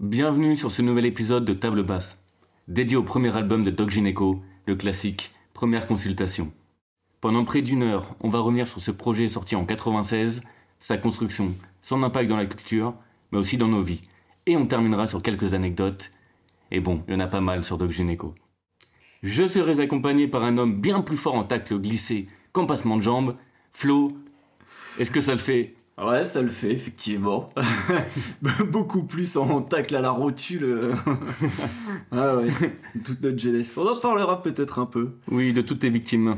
Bienvenue sur ce nouvel épisode de Table Basse, dédié au premier album de Doc Gineco, le classique Première Consultation. Pendant près d'une heure, on va revenir sur ce projet sorti en 96, sa construction, son impact dans la culture, mais aussi dans nos vies. Et on terminera sur quelques anecdotes. Et bon, il y en a pas mal sur Doc Gineco. Je serai accompagné par un homme bien plus fort en tacle glissé qu'en passement de jambes. Flo, est-ce que ça le fait? Ouais, ça le fait, effectivement. Beaucoup plus en tacle à la rotule. ah ouais, toute notre jeunesse. On en parlera peut-être un peu. Oui, de toutes tes victimes.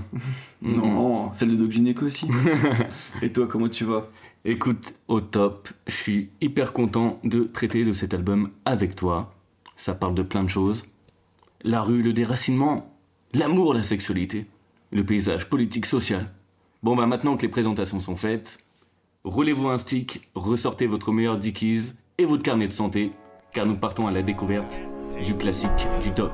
Non, celle de Doc Gynéco aussi. Et toi, comment tu vas? Écoute, au top, je suis hyper content de traiter de cet album avec toi. Ça parle de plein de choses. La rue, le déracinement, l'amour, la sexualité, le paysage politique, social. Bon bah maintenant que les présentations sont faites, roulez-vous un stick, ressortez votre meilleur dickies et votre carnet de santé, car nous partons à la découverte du classique du doc.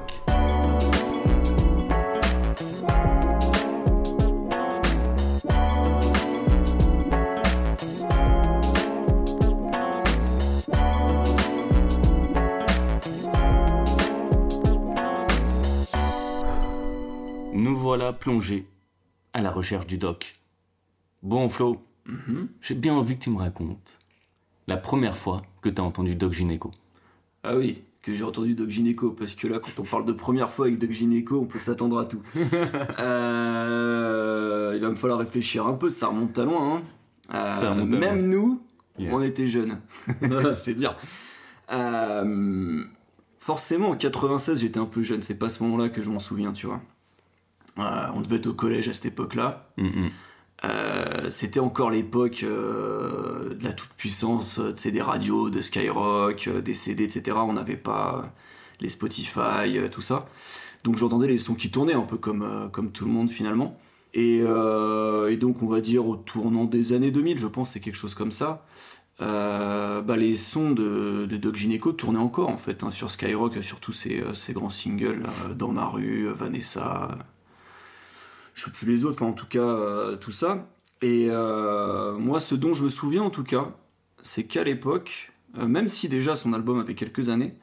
Nous voilà plongés à la recherche du doc. Bon Flo, j'ai bien envie que tu me racontes la première fois que tu as entendu Doc Gynéco. Ah oui, que j'ai entendu Doc Gynéco, parce que là, quand on parle de première fois avec Doc Gynéco, on peut s'attendre à tout. Euh, il va me falloir réfléchir un peu, ça remonte à loin. hein. Euh, Ça remonte à même loin. nous, Yes. on était jeunes. c'est dire. Euh, forcément, en 96, j'étais un peu jeune, c'est pas à ce moment-là que je m'en souviens, tu vois. On devait être au collège à cette époque-là. Mm. Euh, c'était encore l'époque euh, de la toute-puissance, euh, des radios, de Skyrock, des CD, etc. On n'avait pas les Spotify, tout ça. Donc j'entendais les sons qui tournaient un peu comme, comme tout le monde finalement. Et, donc on va dire au tournant des années 2000, je pense, c'est quelque chose comme ça. Bah, les sons de, de Doc Gynéco tournaient encore en fait hein, sur Skyrock, surtout ces, ces grands singles Dans ma rue, Vanessa, je sais plus les autres, enfin en tout cas euh, tout ça. Et euh, moi, ce dont je me souviens en tout cas, c'est qu'à l'époque, euh, même si déjà son album avait quelques années,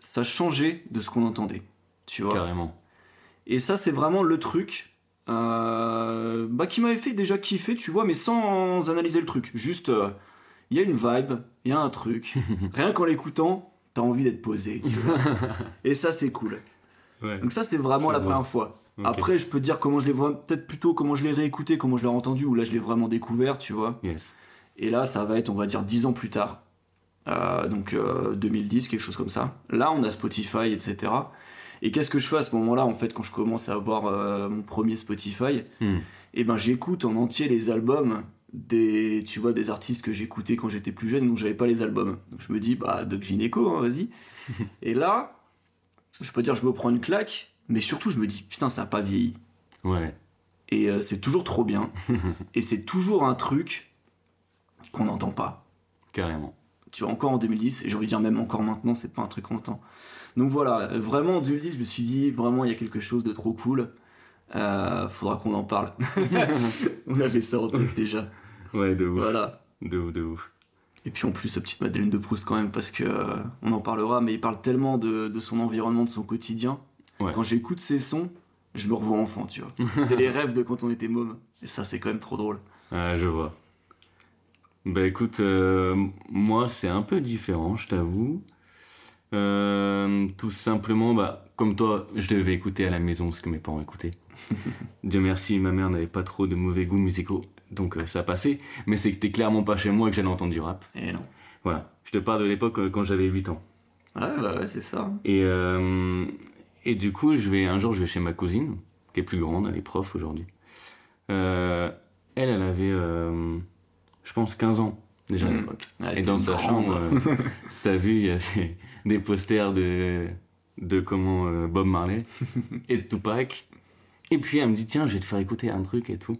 ça changeait de ce qu'on entendait, tu vois. Carrément. Et ça, c'est vraiment le truc bah, qui m'avait fait déjà kiffer, tu vois, mais sans analyser le truc. Juste, il y a une vibe, il y a un truc. Rien qu'en l'écoutant, t'as envie d'être posé, tu vois. Et ça, c'est cool. Ouais. Donc ça, c'est vraiment la première fois. Après, je peux dire comment je l'ai peut-être plutôt comment je l'ai réécouté, comment je l'ai entendu, ou là, je l'ai vraiment découvert, tu vois. Yes. Et là, ça va être, on va dire, 10 ans plus tard. Euh, donc euh, 2010, quelque chose comme ça. Là, on a Spotify, etc. Et qu'est-ce que je fais à ce moment-là, en fait, quand je commence à avoir euh, mon premier Spotify Hmm. Eh ben, j'écoute en entier les albums des, tu vois, des artistes que j'écoutais quand j'étais plus jeune, donc j'avais pas les albums. Donc je me dis, bah, Doc Gynéco, hein, vas-y. et là, je peux dire, je me prends une claque, mais surtout, je me dis, putain, ça a pas vieilli. Ouais. Et euh, c'est toujours trop bien. et c'est toujours un truc qu'on n'entend pas. Carrément. Tu vois, encore en 2010, et j'ai envie de dire même encore maintenant, c'est pas un truc qu'on entend. Donc voilà, euh, vraiment en 2010, je me suis dit, vraiment, il y a quelque chose de trop cool. Euh, faudra qu'on en parle. On avait ça en tête déjà. Ouais, de ouf. Voilà. De ouf, de ouf. Et puis en plus, sa petite Madeleine de Proust quand même, parce que euh, on en parlera, mais il parle tellement de, de son environnement, de son quotidien. Ouais. Quand j'écoute ses sons, je me revois enfant, tu vois. c'est les rêves de quand on était môme. Et ça, c'est quand même trop drôle. Ah, je vois. Bah écoute, euh, moi c'est un peu différent, je t'avoue. Euh, tout simplement, bah, comme toi, je devais écouter à la maison ce que mes parents écoutaient. Dieu merci, ma mère n'avait pas trop de mauvais goûts musicaux, donc euh, ça passait. Mais c'était clairement pas chez moi que j'allais entendre du rap. Et non. Voilà, je te parle de l'époque euh, quand j'avais 8 ans. Ouais, bah ouais, c'est ça. Et, euh, et du coup, je vais, un jour, je vais chez ma cousine, qui est plus grande, elle est prof aujourd'hui. Euh, elle, elle avait, euh, je pense, 15 ans déjà à Mhm. l'époque. Ouais, et dans sa chambre, euh, t'as vu, il y avait des posters de, de comment euh, Bob Marley et de Tupac. Et puis elle me dit, tiens, je vais te faire écouter un truc et tout.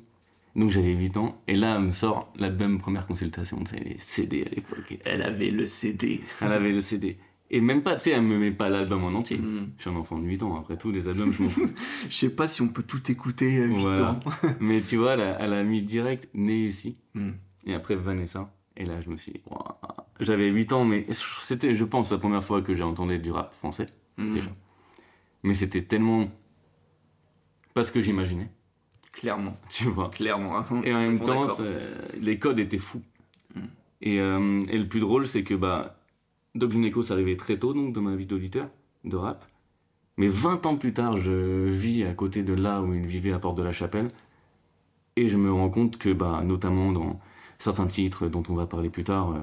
Donc j'avais 8 ans, et là, elle me sort l'album première consultation, sais, les CD à l'époque. Elle avait le CD. Elle avait le CD. Et même pas, tu sais, elle me met pas l'album en entier. Mm. Je suis un enfant de 8 ans, après tout, les albums, je m'en fous. Je sais pas si on peut tout écouter à 8 Voilà. ans. Mais tu vois, elle a, elle a mis direct Né ici, Mm. et après Vanessa. Et là, je me suis dit, J'avais 8 ans, mais c'était, je pense, la première fois que j'ai entendu du rap français, Mhm. déjà. Mais c'était tellement. pas ce que j'imaginais, Clairement, tu vois. clairement. Et en même temps, les codes étaient fous. Mm. Et, euh, et le plus drôle, c'est que bah, Doc Gineco, ça arrivait très tôt donc, dans ma vie d'auditeur de rap. Mais 20 ans plus tard, je vis à côté de là où il vivait à Porte de la Chapelle. Et je me rends compte que, bah, notamment dans certains titres dont on va parler plus tard, euh,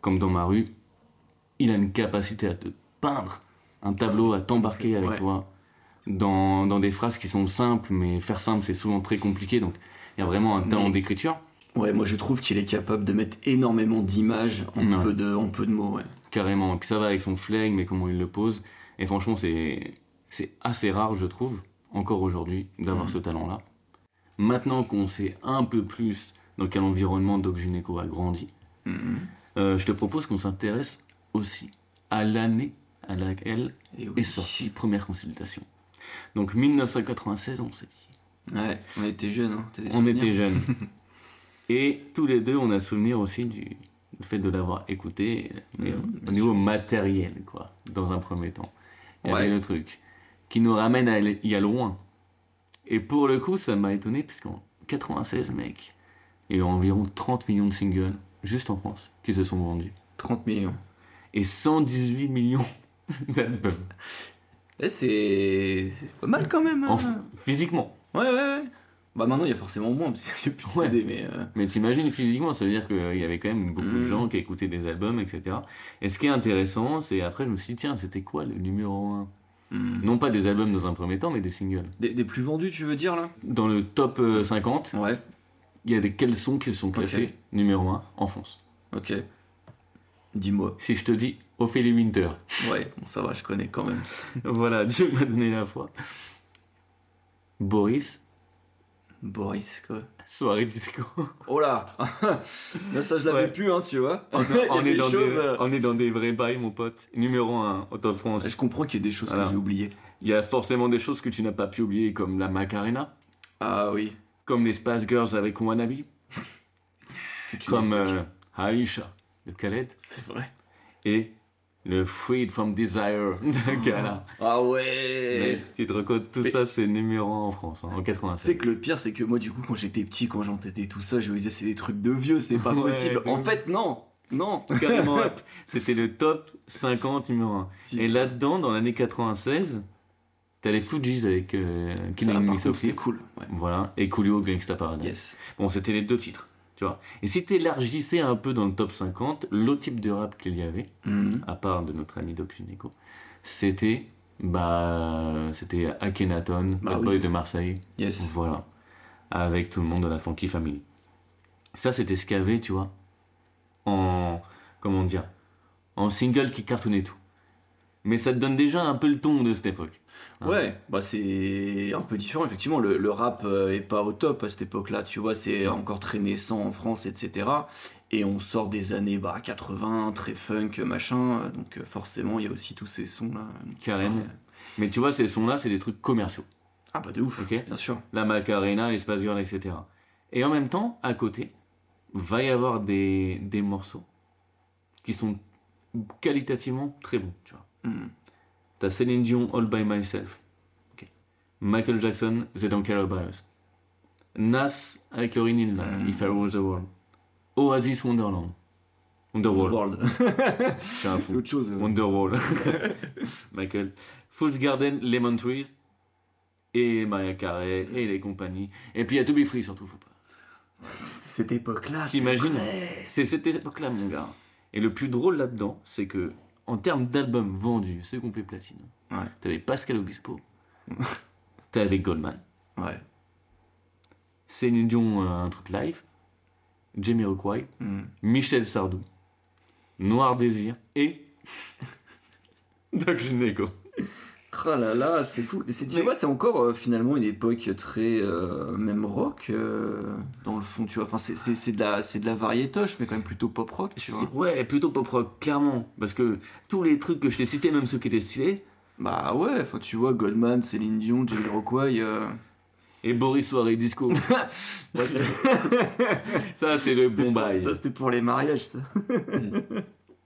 comme dans ma rue, il a une capacité à te peindre un tableau, à t'embarquer avec Ouais. toi dans, dans des phrases qui sont simples, mais faire simple, c'est souvent très compliqué. Donc, il y a vraiment un talent Mais- d'écriture. Ouais, moi je trouve qu'il est capable de mettre énormément d'images en, Ouais. peu de, en peu de mots, ouais. Carrément. Puis ça va avec son flegme mais comment il le pose. Et franchement, c'est, assez rare, je trouve, encore aujourd'hui, d'avoir Mhm. ce talent-là. Maintenant qu'on sait un peu plus dans quel environnement Doc Gineco a grandi, Mhm. euh, je te propose qu'on s'intéresse aussi à l'année à laquelle Et oui. est sortie première consultation. Donc 1996, on s'est dit. Ouais, on était jeunes, hein. On souvenirs était jeunes. Et tous les deux, on a souvenir aussi du, du fait de l'avoir écouté, mais Mhm, au niveau matériel, quoi, dans un premier temps. Il y avait Ouais. le truc qui nous ramène à il y a loin. Et pour le coup, ça m'a étonné, puisqu'en 96, mec, il y a eu environ 30 millions de singles, juste en France, qui se sont vendus. 30 millions. Et 118 millions d'albums. Eh, c'est pas mal quand même. hein. Physiquement. Ouais, ouais, ouais. Bah maintenant il y a forcément moins parce qu'il n'y a plus de Ouais. CD, mais. euh, Mais t'imagines physiquement, ça veut dire qu'il y avait quand même beaucoup de Mhm. gens qui écoutaient des albums, etc. Et ce qui est intéressant, c'est après je me suis dit, tiens, c'était quoi le numéro 1 hmm. Non pas des albums dans un premier temps, mais des singles. Des, des plus vendus, tu veux dire là? Dans le top euh, 50, Ouais, il y a des quels sons qui sont classés numéro 1 en France. ok. Dis-moi. Si je te dis Ophélie Winter, Ouais, bon, ça va, je connais quand même. voilà, Dieu m'a donné la foi. Boris, Boris, quoi. soirée disco. Oh là Là, ça, je l'avais Ouais. plus, hein, tu vois. On, a est dans choses, des, euh, on est dans des vrais bails, mon pote. Numéro 1 au top France. Je comprends qu'il y ait des choses que j'ai oubliées. Il y a forcément des choses que tu n'as pas pu oublier, comme la Macarena, Ah oui. comme les Spice Girls avec Wannabe, comme euh, Aisha de Khaled, C'est vrai. et le Freed from Desire de Gala. Ah ouais tu te recodes, tout Mais- ça c'est numéro 1 en France, hein, en Tu sais 87. que le pire, c'est que moi, du coup, quand j'étais petit, quand j'entendais tout ça, je me disais, c'est des trucs de vieux, c'est pas possible. En fait, non Non Carrément, hop, c'était le top 50 numéro 1. Et là-dedans, dans l'année 96, t'as les Fujis avec euh, Killing c'était cool. Ouais. Voilà, et Coolio Gangsta Paradise. Yes. Bon, c'était les deux titres, tu vois. Et si t'élargissais un peu dans le top 50, l'autre type de rap qu'il y avait, Mhm. à part de notre ami Doc Gineco, c'était bah c'était Akhenaton, Bah oui. Boy de Marseille, Yes. voilà, avec tout le monde de la Funky Family. Ça, c'était ce qu'il y avait, tu vois, en comment dire, en single qui cartonnait tout. Mais ça te donne déjà un peu le ton de cette époque. Hein. Ouais, bah c'est un peu différent, effectivement. Le, le rap euh, est pas au top à cette époque-là, tu vois, c'est encore très naissant en France, etc. Et on sort des années bah, 80, très funk, machin, donc euh, forcément, il y a aussi tous ces sons-là. Carrément. Mais tu vois, ces sons-là, c'est des trucs commerciaux. Ah bah de ouf, Ok. bien sûr. la Macarena, les Space Girls, etc. Et en même temps, à côté, va y avoir des, des morceaux qui sont qualitativement très bons, tu vois. Mhm. T'as Céline Dion, All By Myself. Michael Jackson, They Don't Care About Us. Nas avec le Rinil, là, Mm. If I Rule the World. Oasis, Wonderland. Wonderwall. World. C'est un fou. autre chose. euh. Wonderwall. Michael. Fool's Garden, Lemon Trees. Et Maria Carey, et les compagnies. Et puis il y a To Be Free surtout, faut pas. Cette époque-là, T'imagines. C'est cette époque-là, mon gars. Et le plus drôle là-dedans, c'est que, en termes d'albums vendus, ceux qu'on fait platine, Ouais. t'avais Pascal Obispo, t'avais Goldman, Ouais. Céline Dion, euh, un truc live, Jamie Rockway, Mhm. Michel Sardou, Noir Désir et Doc Oh là là, c'est fou. Tu Mais- vois, c'est encore euh, finalement une époque très euh, même rock euh, dans le fond, tu vois. Enfin, c'est- de la c'est de la variétoche, mais quand même plutôt pop rock, tu vois. Ouais, plutôt pop rock, clairement. Parce que tous les trucs que je t'ai cités, même ceux qui étaient stylés, Bah ouais, enfin tu vois Goldman, Céline Dion, Jamie Rockway. et Boris Soirée Disco, ouais, ça c'est le bon bail. ça, C'était pour les mariages, ça.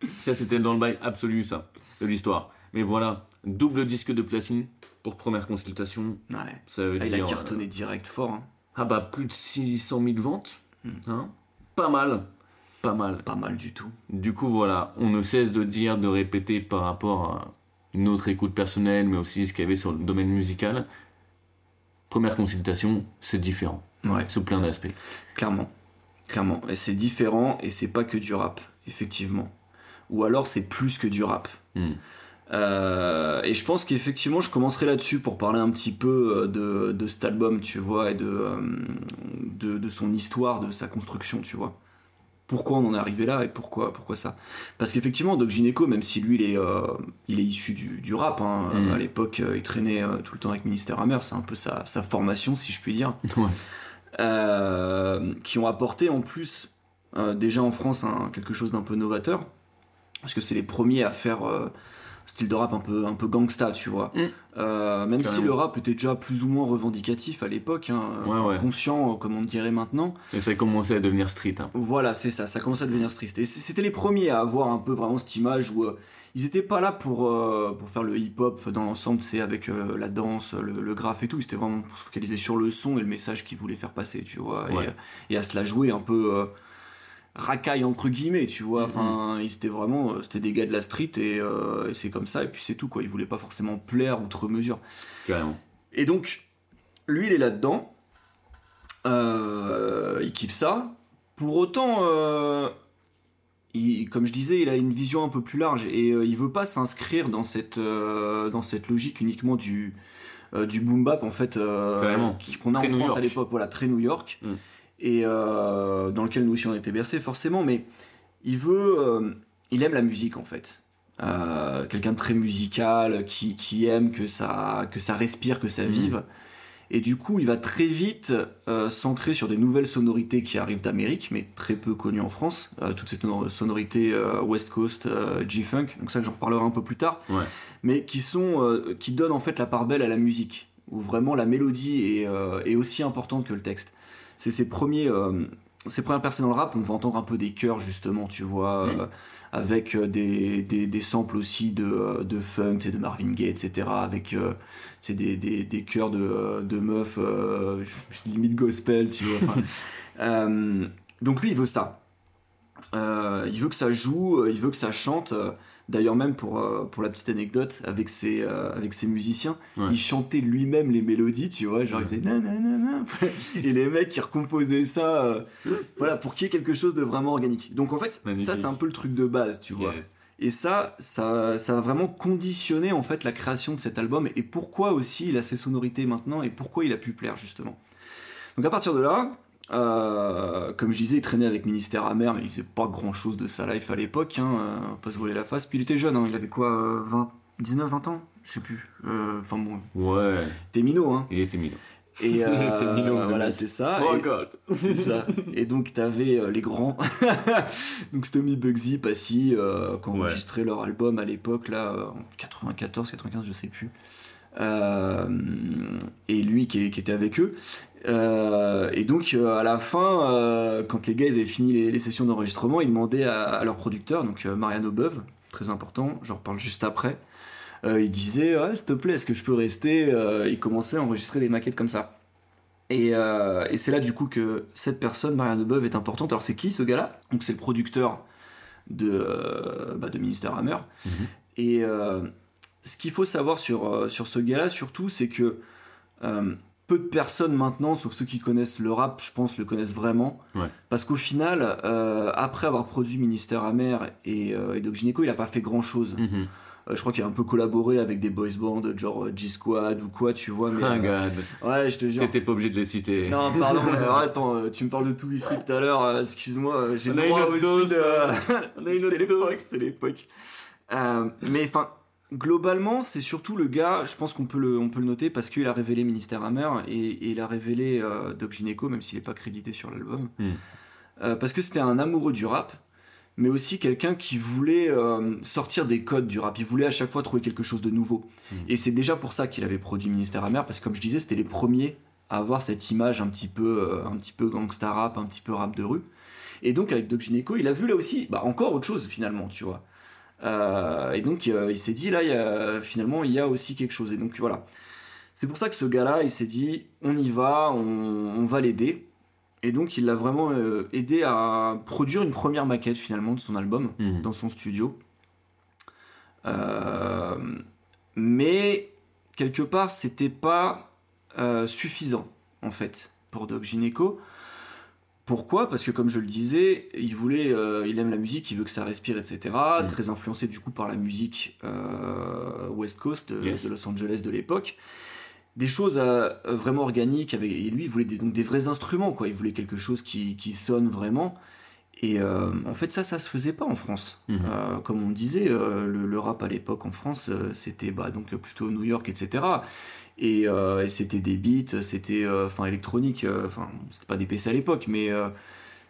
Ça, c'était dans le bail absolu, ça, de l'histoire. Mais voilà, double disque de platine pour première consultation. Ouais. Ça veut Ah, il dire. a cartonné direct fort. hein. euh, ah bah, plus de 600 000 ventes. Hmm. Hein pas mal. Pas mal. Pas mal du tout. Du coup, voilà, on ne cesse de dire, de répéter par rapport à une autre écoute personnelle, mais aussi ce qu'il y avait sur le domaine musical. Première consultation, c'est différent, Ouais. sous plein d'aspects. Clairement. Clairement. Et c'est différent et c'est pas que du rap, effectivement. Ou alors c'est plus que du rap. Hmm. Euh, et je pense qu'effectivement, je commencerai là-dessus pour parler un petit peu euh, de, de cet album, tu vois, et de, euh, de, de son histoire, de sa construction, tu vois. Pourquoi on en est arrivé là et pourquoi, pourquoi ça? Parce qu'effectivement, Doc Gineco, même si lui, il est, euh, il est issu du, du rap, hein, Mhm. à l'époque, il traînait tout le temps avec Ministère Hammer, c'est un peu sa, sa formation, si je puis dire Ouais. euh, qui ont apporté en plus déjà en France quelque chose d'un peu novateur parce que c'est les premiers à faire style de rap un peu un peu gangsta tu vois Mm. Euh, même si le rap était déjà plus ou moins revendicatif à l'époque hein, Ouais, enfin, ouais. conscient euh, comme on dirait maintenant Et ça a commencé à devenir street. hein. voilà, c'est ça, ça commençait à devenir triste. Et c'était les premiers à avoir un peu vraiment cette image où euh, ils étaient pas là pour, euh, pour faire le hip-hop dans l'ensemble, c'est avec euh, la danse, le, le graphe et tout, ils étaient vraiment pour se focaliser sur le son et le message qu'ils voulaient faire passer, tu vois, et, Ouais. et, à se la jouer un peu euh, racaille entre guillemets, tu vois, Mhm. enfin, ils étaient vraiment, euh, c'était des gars de la street et, euh, et c'est comme ça, et puis c'est tout, quoi, ils voulaient pas forcément plaire outre mesure. Carrément. Et donc, lui, il est là-dedans. Euh, il kiffe ça. Pour autant, euh, il- comme je disais, il a une vision un peu plus large et il veut pas s'inscrire dans cette, dans cette logique uniquement du, du boom bap en fait qu'on a en France à l'époque, voilà, très New York, Mm. Et euh, dans lequel nous aussi on était bercés forcément, mais il veut, euh, il aime la musique en fait. Euh, quelqu'un de très musical, qui, qui aime que ça, que ça respire, que ça Mhm. vive. Et du coup, il va très vite s'ancrer sur des nouvelles sonorités qui arrivent d'Amérique, mais très peu connues en France. Toutes ces sonor- sonorités West Coast, G-Funk, donc ça j'en reparlerai un peu plus tard. Ouais. Mais qui sont, qui donnent en fait la part belle à la musique, où vraiment la mélodie est, est aussi importante que le texte. C'est ses premiers, euh, ses premières percées dans le rap, on va entendre un peu des chœurs justement, tu vois, Mm. euh, avec euh, des, des, des samples aussi de, de funk, de Marvin Gaye, etc. Avec euh, c'est des, des, des chœurs de, de meufs, euh, limite gospel, tu vois. donc lui, il veut ça. Il veut que ça joue, il veut que ça chante. D'ailleurs, même pour, euh, pour la petite anecdote, avec ses, euh, avec ses musiciens, Ouais. il chantait lui-même les mélodies, tu vois, genre il faisait nananana, et les mecs qui recomposaient ça, euh, voilà, pour qu'il y ait quelque chose de vraiment organique. Donc en fait, Magnifique. ça c'est un peu le truc de base, tu vois. Et ça, ça, ça a vraiment conditionné en fait la création de cet album et pourquoi aussi il a ses sonorités maintenant et pourquoi il a pu plaire justement. Donc à partir de là, euh, comme je disais, il traînait avec Ministère Amer, mais il faisait pas grand chose de sa life à l'époque, hein, euh, pas se voiler la face. Puis il était jeune, hein, il avait quoi, euh, 20, 19, 20 ans? Je sais plus. Euh, Enfin bon, Ouais, t'es minot, hein. il était mignon. Et Il était minot, voilà, c'est ça. Oh Et- god. c'est ça. Et donc t'avais les grands, donc Stomy Bugsy, Passy, qui ont Ouais. enregistré leur album à l'époque là, en 94, 95, je sais plus. Euh, et lui qui, qui était avec eux. Euh, et donc euh, à la fin, euh, quand les gars ils avaient fini les, les sessions d'enregistrement, ils demandaient à, à leur producteur, donc Mariano Beuve, très important, j'en reparle juste après. Il disait ouais, s'il te plaît, est-ce que je peux rester? Il commençait à enregistrer des maquettes comme ça. Et, et c'est là du coup que cette personne, Marianne Beuve, est importante. Alors c'est qui ce gars-là? Donc c'est le producteur de, bah, de Ministère Hammer. Mhm. Et ce qu'il faut savoir sur, sur ce gars-là surtout, c'est que peu de personnes maintenant, sauf ceux qui connaissent le rap, je pense, le connaissent vraiment. Ouais. Parce qu'au final, euh, après avoir produit Ministère Amer et, euh, et Doc Gynéco, il n'a pas fait grand-chose. Mhm. Euh, je crois qu'il a un peu collaboré avec des boys bands, genre euh, G-Squad ou quoi, tu vois. Mais, god. ouais, je te jure. T'étais pas obligé de les citer. Non, pardon, attends, tu me parles de tout tout à l'heure, excuse-moi, j'ai le droit aussi de... On a une C'était autre l'époque, c'est l'époque. Mais enfin, globalement, c'est surtout le gars, je pense qu'on peut le, on peut le noter, parce qu'il a révélé Ministère Hammer et, et il a révélé euh, Doc Gineco, même s'il n'est pas crédité sur l'album. Hmm. Euh, parce que c'était un amoureux du rap, mais aussi quelqu'un qui voulait euh, sortir des codes du rap. Il voulait à chaque fois trouver quelque chose de nouveau. Hmm. Et c'est déjà pour ça qu'il avait produit Ministère Amer, parce que comme je disais, c'était les premiers à avoir cette image un petit peu, un petit peu gangsta rap, un petit peu rap de rue. Et donc avec Doc Gineco, il a vu là aussi, bah, encore autre chose finalement, tu vois. Euh, et donc euh, il s'est dit là, il y a- finalement, il y a aussi quelque chose. Et donc voilà. C'est pour ça que ce gars-là, il s'est dit, on y va, on, on va l'aider. Et donc il l'a vraiment euh, aidé à produire une première maquette finalement de son album Mhm. dans son studio. Euh, mais quelque part, c'était pas euh, suffisant en fait pour Doc Gineco. Pourquoi? Parce que comme je le disais, il voulait, euh, il aime la musique, il veut que ça respire, etc. Mm. Très influencé du coup par la musique euh, West Coast de, Yes. de Los Angeles de l'époque. Des choses euh, vraiment organiques, avec, et lui il voulait des, donc des vrais instruments, quoi. Il voulait quelque chose qui, qui sonne vraiment. Et euh, en fait, ça, ça se faisait pas en France. Mhm. Euh, comme on disait, euh, le, le rap à l'époque en France, euh, c'était bah, donc plutôt New York, etc. Et, euh, et c'était des beats, c'était euh, enfin électronique, euh, enfin c'était pas des PC à l'époque, mais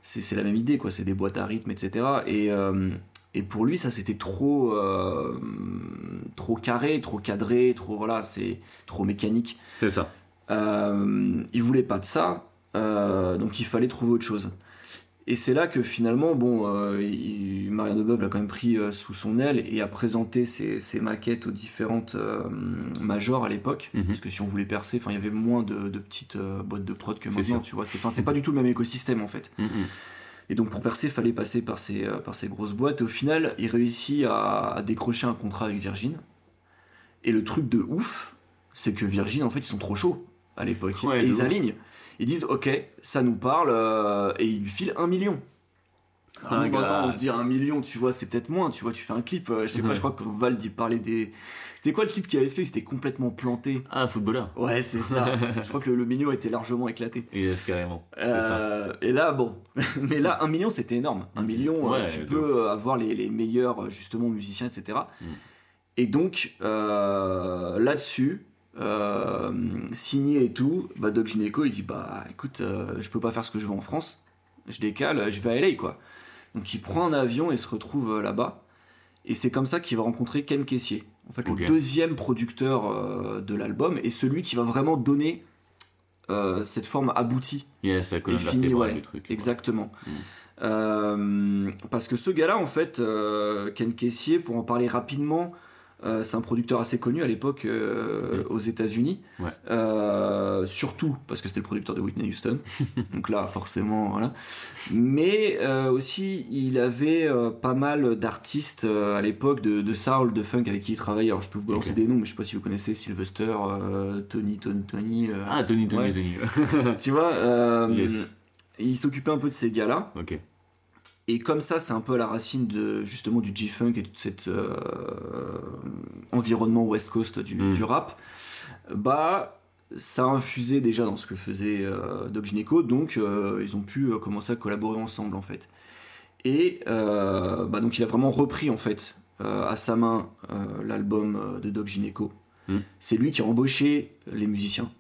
c'est la même idée, quoi. C'est des boîtes à rythme, etc. Et, et pour lui, ça c'était trop, trop carré, trop cadré, trop voilà, c'est trop mécanique. C'est ça. Il voulait pas de ça, donc il fallait trouver autre chose. Et c'est là que finalement, bon, euh, il- Mariano Beuve l'a quand même pris euh, sous son aile et a présenté ses, ses maquettes aux différentes euh, majors à l'époque. Mhm. Parce que si on voulait percer, il y avait moins de, de petites euh, boîtes de prod que maintenant, sûr. tu vois. C'est, pas du tout le même écosystème en fait. Mhm. Et donc pour percer, il fallait passer par ces, par ces grosses boîtes. Et au final, il réussit à, à décrocher un contrat avec Virgin. Et le truc de ouf, c'est que Virgin, en fait, ils sont trop chauds à l'époque. Ouais, et ils ouf. alignent. Ils disent, ok, ça nous parle, euh, et ils lui filent un million. Alors, Un maintenant, gars. on se dit un million, tu vois, c'est peut-être moins, tu vois, tu fais un clip, euh, je sais pas, je crois que Val dit parler des... C'était quoi le clip qu'il avait fait C'était complètement planté. Ah, footballeur. Ouais, c'est ça. je crois que le, le million était largement éclaté. Yes, carrément. Ça. Euh, et là, bon, mais là, un million, c'était énorme. Un million, euh, tu peux avoir les, les meilleurs, justement, musiciens, etc. Mm. Et donc, là-dessus, euh, signé et tout, bah, Doc Gineco, il dit, bah, écoute, euh, je peux pas faire ce que je veux en France, je décale, je vais à LA, quoi. Donc, il prend un avion et se retrouve euh, là-bas. Et c'est comme ça qu'il va rencontrer Ken Caissier. En fait, le deuxième producteur euh, de l'album et celui qui va vraiment donner cette forme aboutie Yes, la colonne et fini, vertébrale ouais, du truc. exactement. Mm. Euh, parce que ce gars-là, en fait, euh, Ken Caissier, pour en parler rapidement, euh, c'est un producteur assez connu à l'époque euh, aux États-Unis. Ouais. Euh, surtout parce que c'était le producteur de Whitney Houston. Donc là, forcément, voilà. Mais aussi, il avait pas mal d'artistes à l'époque de, de soul, de funk avec qui il travaillait. Alors, je peux vous balancer des noms, mais je sais pas si vous connaissez Sylvester, Tony, Tony, Tony. Ah, Tony, Tony, Ouais. Tony. tu vois, Yes. il s'occupait un peu de ces gars-là. ok. Et comme ça, c'est un peu à la racine de justement du G-funk et tout cet euh, environnement West Coast du, Mm. du rap. Bah, ça a infusé déjà dans ce que faisait euh, Doc Gineco, donc euh, ils ont pu commencer à collaborer ensemble en fait. Et bah, donc il a vraiment repris en fait à sa main l'album de Doc Gineco. Mm. C'est lui qui a embauché les musiciens,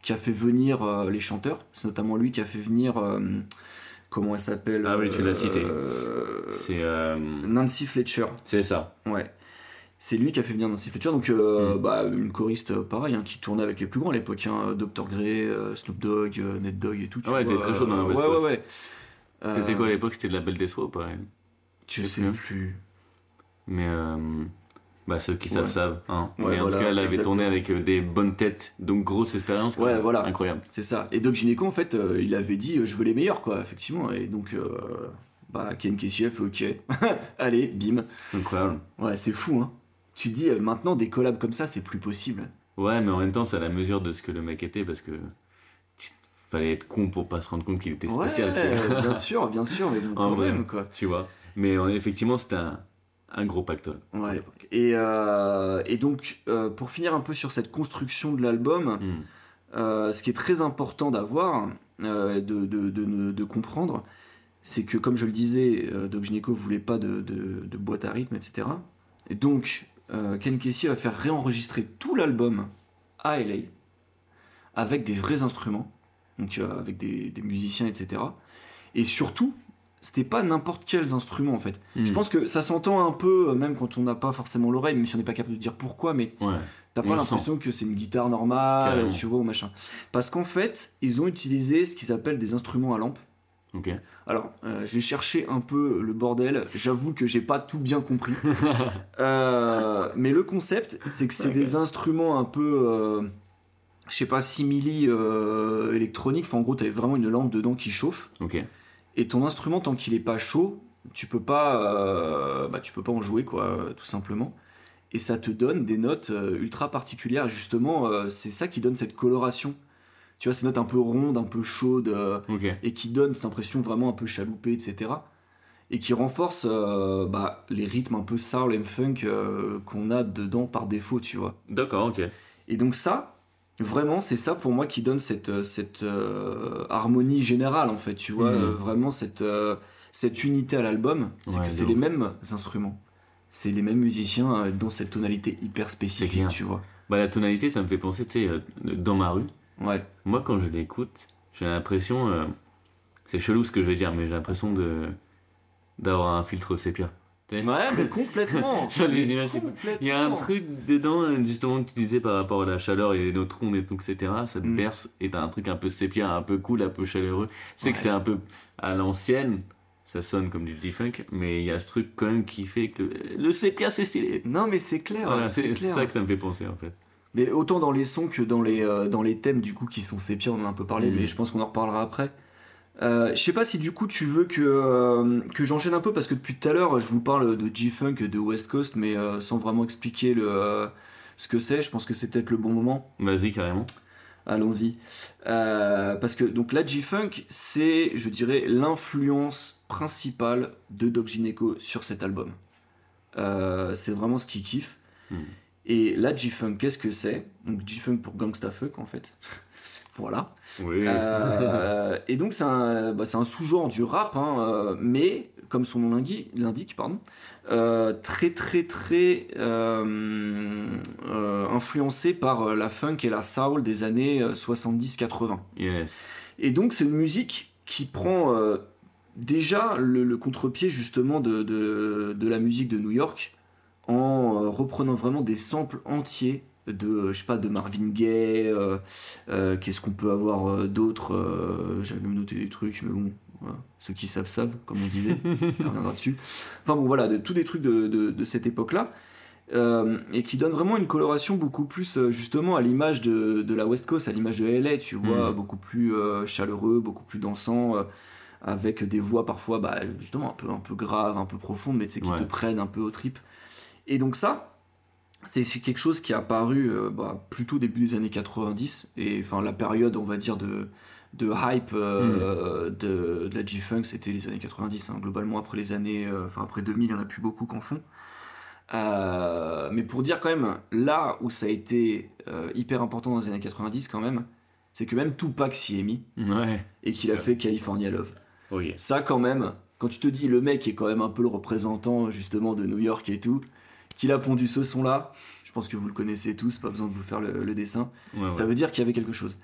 qui a fait venir les chanteurs. C'est notamment lui qui a fait venir comment elle s'appelle Ah oui, tu l'as cité. euh, C'est euh, Nancy Fletcher. c'est ça. Ouais. C'est lui qui a fait venir Nancy Fletcher, donc euh, Mm. bah, une choriste euh, pareil, hein, qui tournait avec les plus grands à l'époque, hein, Dr. Dre, euh, Snoop Dogg, euh, Ned Dogg et tout. tu Ah ouais, t'es très chaud dans la West Ouais, ouais, ouais. C'était quoi à l'époque? C'était de la Belle des Soies ou pas Je sais sais plus. Mais bah, ceux qui savent Ouais. savent. Hein. Ouais, Mais en tout voilà, cas, elle avait tourné avec euh, des bonnes têtes, donc grosse expérience. quoi. Ouais, voilà. Incroyable. C'est ça. Et Doc Gineco, en fait, euh, il avait dit euh, je veux les meilleurs, quoi, effectivement. Et donc, euh, bah, Ken fait ok. Allez, bim. Incroyable. Ouais, c'est fou, hein. Tu te dis, maintenant, des collabs comme ça, c'est plus possible. Ouais, mais en même temps, c'est à la mesure de ce que le mec était parce que fallait être con pour pas se rendre compte qu'il était spécial. bien sûr, bien sûr, mais bon, En quand vrai. même, quoi. tu vois. Mais effectivement, c'était un, un gros pactole. Ouais. Et, euh, et donc, euh, pour finir un peu sur cette construction de l'album, Hmm. euh, ce qui est très important d'avoir, de, de, de, de comprendre, c'est que, comme je le disais, Doc Gineco voulait pas de, boîte à rythme, etc. Et donc, Ken Kesey va faire réenregistrer tout l'album à LA, avec des vrais instruments, donc avec des, des musiciens, etc. Et surtout, c'était pas n'importe quels instruments en fait. Hmm. Je pense que ça s'entend un peu, euh, même quand on n'a pas forcément l'oreille, même si on n'est pas capable de dire pourquoi, mais Ouais. t'as pas l'impression que c'est une guitare normale, Carrément. tu vois, ou machin. Parce qu'en fait, ils ont utilisé ce qu'ils appellent des instruments à lampe. Alors, euh, j'ai cherché un peu le bordel. J'avoue que j'ai pas tout bien compris. Euh, mais le concept, c'est que c'est des instruments un peu, euh, je sais pas, simili électroniques. Enfin, en gros, t'avais vraiment une lampe dedans qui chauffe. Ok. Et ton instrument, tant qu'il est pas chaud, tu peux pas, euh, bah, tu peux pas en jouer, quoi, euh, tout simplement. Et ça te donne des notes euh, ultra particulières. Justement, c'est ça qui donne cette coloration. Tu vois, ces notes un peu rondes, un peu chaudes. euh, et qui donne cette impression vraiment un peu chaloupée, etc. Et qui renforce euh, bah, les rythmes un peu soul and funk euh, qu'on a dedans par défaut, tu vois. D'accord, ok. Et donc ça, vraiment, c'est ça pour moi qui donne cette, euh, cette euh, harmonie générale, en fait, tu vois. Mhm. euh, vraiment cette, cette unité à l'album, c'est Ouais, que c'est les mêmes instruments. C'est les mêmes musiciens dans cette tonalité hyper spécifique, tu vois. Bah, la tonalité, ça me fait penser, tu sais, dans ma rue. Ouais. Moi, quand je l'écoute, j'ai l'impression. c'est chelou ce que je vais dire, mais j'ai l'impression de d'avoir un filtre sépia. Ouais, mais complètement. Les Complètement. Il y a un truc dedans, justement, que tu disais par rapport à la chaleur et les neutrons et tout, etc. Ça te Mm. berce et t'as un truc un peu sépia, un peu cool, un peu chaleureux. C'est que c'est un peu à l'ancienne, ça sonne comme du G-Funk, mais il y a ce truc quand même qui fait que le sépia c'est stylé. Non, mais c'est clair. Voilà, c'est ça que ça me fait penser en fait. Mais autant dans les sons que dans les, euh, dans les thèmes du coup qui sont sépia, on en a un peu parlé, Mhm. mais je pense qu'on en reparlera après. Euh, je sais pas si du coup tu veux que, euh, que j'enchaîne un peu parce que depuis tout à l'heure je vous parle de G-Funk, de West Coast, mais euh, sans vraiment expliquer le, ce que c'est. Je pense que c'est peut-être le bon moment. Vas-y, carrément. Allons-y. Parce que donc la G-Funk, c'est, je dirais, l'influence principale de Doc Gineco sur cet album. C'est vraiment ce qu'il kiffe. Hmm. Et la G-Funk, qu'est-ce que c'est? Donc G-Funk pour Gangsta Funk en fait. Voilà. Oui. Euh, et donc c'est un, bah, c'est un sous-genre du rap, hein, euh, mais comme son nom l'indique, pardon, euh, très très très euh, influencé par la funk et la soul des années euh, 70-80. yes. Et donc c'est une musique qui prend déjà le, le contre-pied justement de, de, de la musique de New York en reprenant vraiment des samples entiers de, euh, je sais pas, de Marvin Gaye, euh, euh, qu'est-ce qu'on peut avoir d'autre, j'avais noté des trucs, mais bon, voilà. ceux qui savent savent, comme on disait, on reviendra dessus. Enfin bon voilà, de, tous des trucs de, de, de cette époque-là. euh, et qui donne vraiment une coloration beaucoup plus euh, justement à l'image de, de la West Coast, à l'image de LA, tu vois, Mm. beaucoup plus euh, chaleureux, beaucoup plus dansant, avec des voix parfois bah, justement un peu, un peu graves, un peu profondes, mais qui Ouais. te prennent un peu aux tripes. Et donc ça, c'est quelque chose qui est apparu euh, bah, plutôt début des années 90, et enfin la période, on va dire, de, de hype euh, de, de la G-Funk, c'était les années 90, hein. globalement après les années, euh, enfin après 2000, il n'y en a plus beaucoup qu'en font. Euh, mais pour dire quand même, là où ça a été hyper important dans les années 90 quand même, c'est que même Tupac s'y est mis Ouais. et qu'il a fait California Love. Oh. Ça quand même, quand tu te dis le mec est quand même un peu le représentant justement de New York et tout, qu'il a pondu ce son là, je pense que vous le connaissez tous, pas besoin de vous faire le, le dessin, Ouais, ça ouais. veut dire qu'il y avait quelque chose.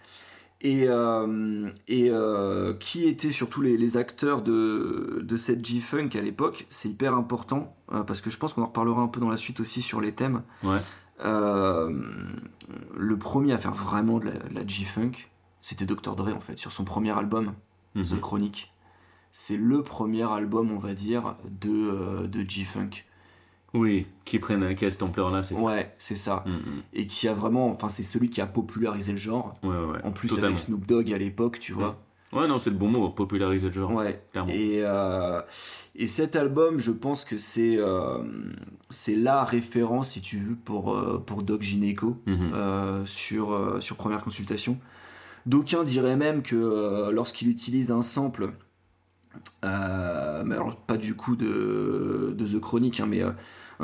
Et, euh, et euh, qui étaient surtout les, les acteurs de, de cette G-Funk à l'époque, c'est hyper important, euh, parce que je pense qu'on en reparlera un peu dans la suite aussi sur les thèmes. Ouais. Le premier à faire vraiment de la, de la G-Funk, c'était Dr. Dre en fait, sur son premier album, Mhm. The Chronic. C'est le premier album, on va dire, de, de G-Funk. Oui, qui prennent qui a cette ampleur-là, c'est. Ouais, c'est ça. Mm, mm. Et qui a vraiment, enfin, c'est celui qui a popularisé le genre. Ouais, ouais. En plus, Totalement. avec Snoop Dogg à l'époque, tu vois. Ouais, non, c'est le bon mot, populariser le genre. Ouais. Clairement. Et, euh, et cet album, je pense que c'est euh, c'est la référence, si tu veux, pour, euh, pour Doc Gineco euh, sur, sur première consultation. D'aucuns diraient même que lorsqu'il utilise un sample, mais alors pas du coup de, de The Chronic, hein, mais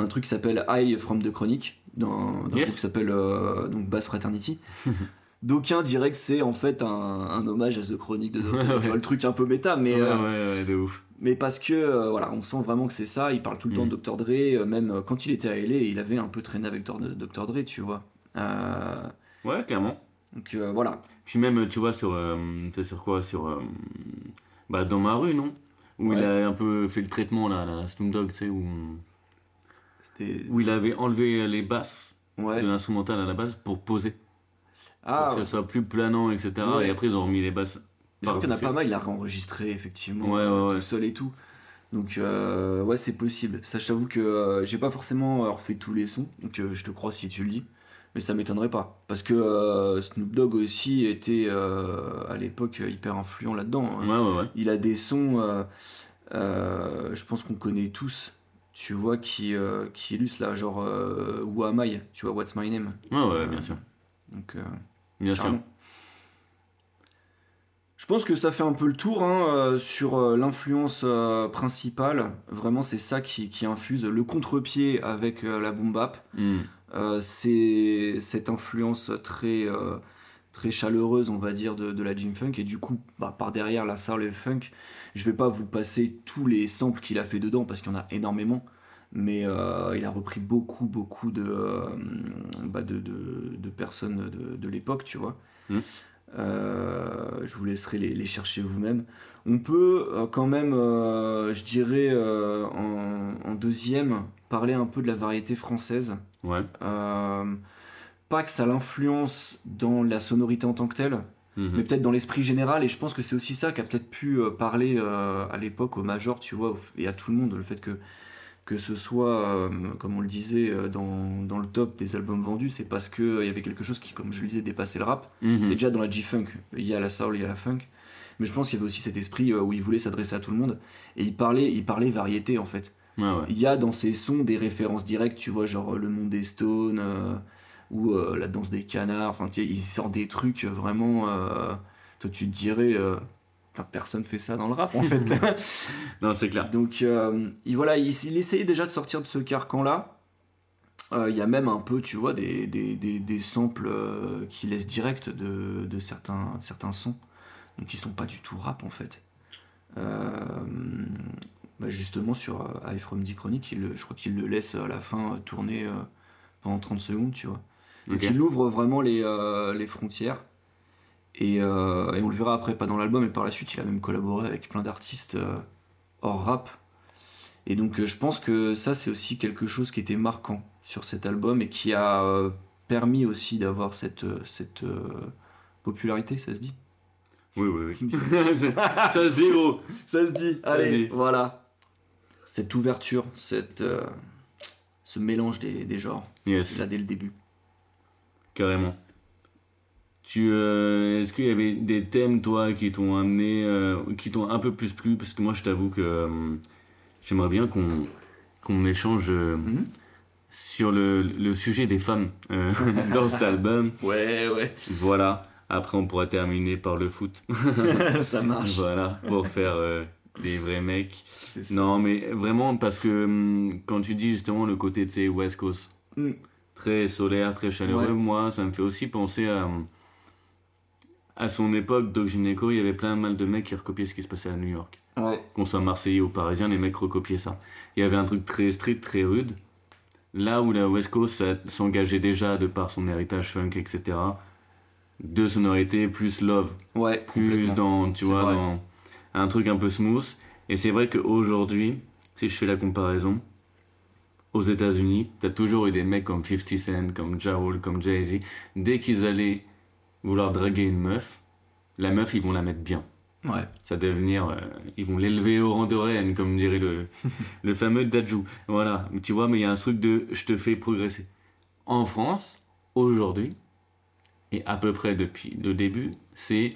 un truc qui s'appelle High from the Chronic, dans, d'un Yes. groupe qui s'appelle euh, donc Bass Fraternity. D'aucuns diraient que c'est en fait un, un hommage à The Chronic de Dr. Dre. Tu vois, le truc un peu méta, mais, ouais, euh, ouais, ouais, de ouf. mais parce que euh, voilà, on sent vraiment que c'est ça. Il parle tout le temps Mm. de Dr. Dre, euh, même quand il était à LA, il avait un peu traîné avec Dr. Dr. Dre, tu vois. Ouais, clairement. donc voilà. Puis même, tu vois, sur. sur quoi? Sur. bah, dans ma rue, non? Où il Ouais. a un peu fait le traitement, là, la Snoop Dogg, tu sais, où. Où il avait enlevé les basses Ouais. de l'instrumental à la base pour poser. Ah, pour que ça soit plus planant, etc. Ouais. Et après, ils ont remis les basses Je crois qu'il y en a pas mal, il a réenregistré effectivement, Ouais, ouais, euh, ouais. tout seul et tout. Donc euh, ouais, c'est possible. Ça, je t'avoue que euh, j'ai pas forcément euh, refait tous les sons, donc euh, je te crois si tu le dis. Mais ça m'étonnerait pas. Parce que euh, Snoop Dogg aussi était euh, à l'époque hyper influent là-dedans. hein. Ouais, ouais, ouais. Il a des sons, euh, euh, je pense qu'on connaît tous, tu vois, qui, euh, qui illustrent là, genre euh, Who Am I, tu vois, What's My Name? Ouais, ouais, bien sûr. Donc, euh, Bien sûr. Je pense que ça fait un peu le tour hein, euh, sur l'influence principale. Vraiment, c'est ça qui, qui infuse. Le contre-pied avec la boom bap, Hmm. c'est cette influence très, très chaleureuse, on va dire, de, de la Jim Funk. Et du coup, bah, par derrière la soul et le funk, je vais pas vous passer tous les samples qu'il a fait dedans parce qu'il y en a énormément. Mais euh, il a repris beaucoup, beaucoup de, euh, bah, de, de, de personnes de, de l'époque, tu vois. Mm. Euh, je vous laisserai les, les chercher vous-même. On peut quand même, je dirais, en, en deuxième, parler un peu de la variété française. Ouais. Pas que ça l'influence dans la sonorité en tant que telle, Mhm. mais peut-être dans l'esprit général. Et je pense que c'est aussi ça qui a peut-être pu euh, parler euh, à l'époque au Major, tu vois, et à tout le monde, le fait que, que ce soit, euh, comme on le disait, dans, dans le top des albums vendus, c'est parce qu'il y avait quelque chose qui, comme je le disais, dépassait le rap. Mhm. Et déjà dans la G-Funk, il y a la soul, il y a la funk. Mais je pense qu'il y avait aussi cet esprit où il voulait s'adresser à tout le monde. Et il parlait, il parlait variété en fait. Ouais, ouais. Il y a dans ses sons des références directes, tu vois, genre le monde des Stones ou euh, la danse des canards. Enfin, il sort des trucs vraiment. euh, toi, tu te dirais. euh, personne fait ça dans le rap en fait. Non, c'est clair. Donc, euh, il, voilà, il, il essayait déjà de sortir de ce carcan-là. Euh, Il y a même un peu, tu vois, des, des, des, des samples euh, qui laissent direct de, de certains, certains sons. Donc, qui sont pas du tout rap en fait. Euh, bah, justement, sur euh, I From D Chronic, il je crois qu'il le laisse à la fin euh, tourner euh, pendant 30 secondes, tu vois. Donc, Ok. il ouvre vraiment les, euh, les frontières. Et, euh, et on le verra après, pas dans l'album, mais par la suite, il a même collaboré avec plein d'artistes euh, hors rap. Et donc, je pense que ça, c'est aussi quelque chose qui était marquant sur cet album et qui a permis aussi d'avoir cette, cette popularité, ça se dit? Oui, oui, oui. ça? Se dit, gros. Ça se dit, se allez, dit. voilà. Cette ouverture, cette, ce mélange des, des genres, Yes. là dès le début. Carrément. Tu, euh, est-ce qu'il y avait des thèmes, toi, qui t'ont amené, euh, qui t'ont un peu plus plu? Parce que moi, je t'avoue que euh, j'aimerais bien qu'on qu'on échange Mhm. sur le, le sujet des femmes dans cet album. Ouais, ouais, Voilà. Après, on pourra terminer par le foot. ça marche. voilà, pour faire des vrais mecs. C'est ça. Non, mais vraiment, parce que hum, quand tu dis justement le côté de ces West Coast, Mm. Très solaire, très chaleureux, Ouais. moi, ça me fait aussi penser à. À son époque, Doc Gineco, il y avait plein mal de mecs qui recopiaient ce qui se passait à New York. Ouais. Qu'on soit marseillais ou parisien, les mecs recopiaient ça. Il y avait un truc très street, très rude. Là où la West Coast s'engageait déjà de par son héritage funk, etc. Deux sonorités plus love Ouais, plus dans, tu vois, dans un truc un peu smooth. Et c'est vrai qu'aujourd'hui, si je fais la comparaison, aux États-Unis, t'as toujours eu des mecs comme 50 Cent, comme Ja Rule, comme Jay-Z. Dès qu'ils allaient vouloir draguer une meuf, la meuf, ils vont la mettre bien. Ouais. Ça va devenir. euh, ils vont l'élever au rang de reine, comme dirait le, le fameux Dajou. Voilà. Tu vois, mais il y a un truc de je te fais progresser. En France, aujourd'hui, et à peu près depuis le début, c'est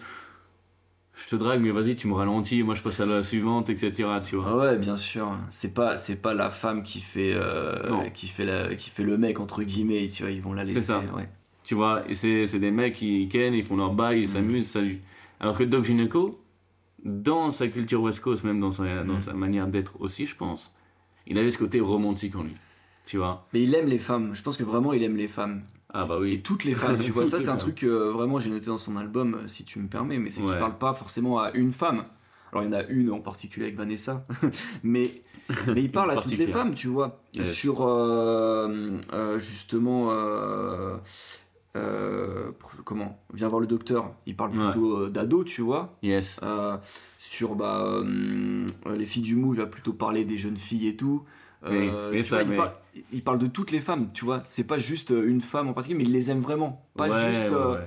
je te drague, mais vas-y, tu me ralentis, moi je passe à la suivante, etc. Tu vois. Ah ouais, bien sûr. C'est pas, c'est pas la femme qui fait, euh, qui fait la, qui fait le mec entre guillemets. Tu vois, ils vont la laisser. ça. Ouais. Tu vois, et c'est c'est des mecs qui ken, ils font leur bail, ils s'amusent, salut. Alors que Doc Gineco, dans sa culture West Coast, même dans sa, dans Mm. sa manière d'être aussi, je pense, il avait ce côté romantique en lui. Tu vois Mais il aime les femmes. Je pense que vraiment il aime les femmes. Ah bah Et toutes les femmes. Tu vois, ça c'est un truc que vraiment j'ai noté dans son album, euh, si tu me permets. Mais c'est qu'il Ouais. parle pas forcément à une femme. Alors il y en a une en particulier avec Vanessa, mais mais il parle à toutes les femmes, tu vois, Yes. sur euh, euh, justement euh, euh, comment Viens voir le docteur. Il parle Ouais. plutôt euh, d'ado, tu vois. Yes. Euh, sur bah, euh, les filles du mou, il va plutôt parler des jeunes filles et tout. Euh, mais tu ça, vois, il, parle, il parle de toutes les femmes, tu vois. C'est pas juste euh, une femme en particulier, mais il les aime vraiment. Pas Ouais, juste ouais, euh.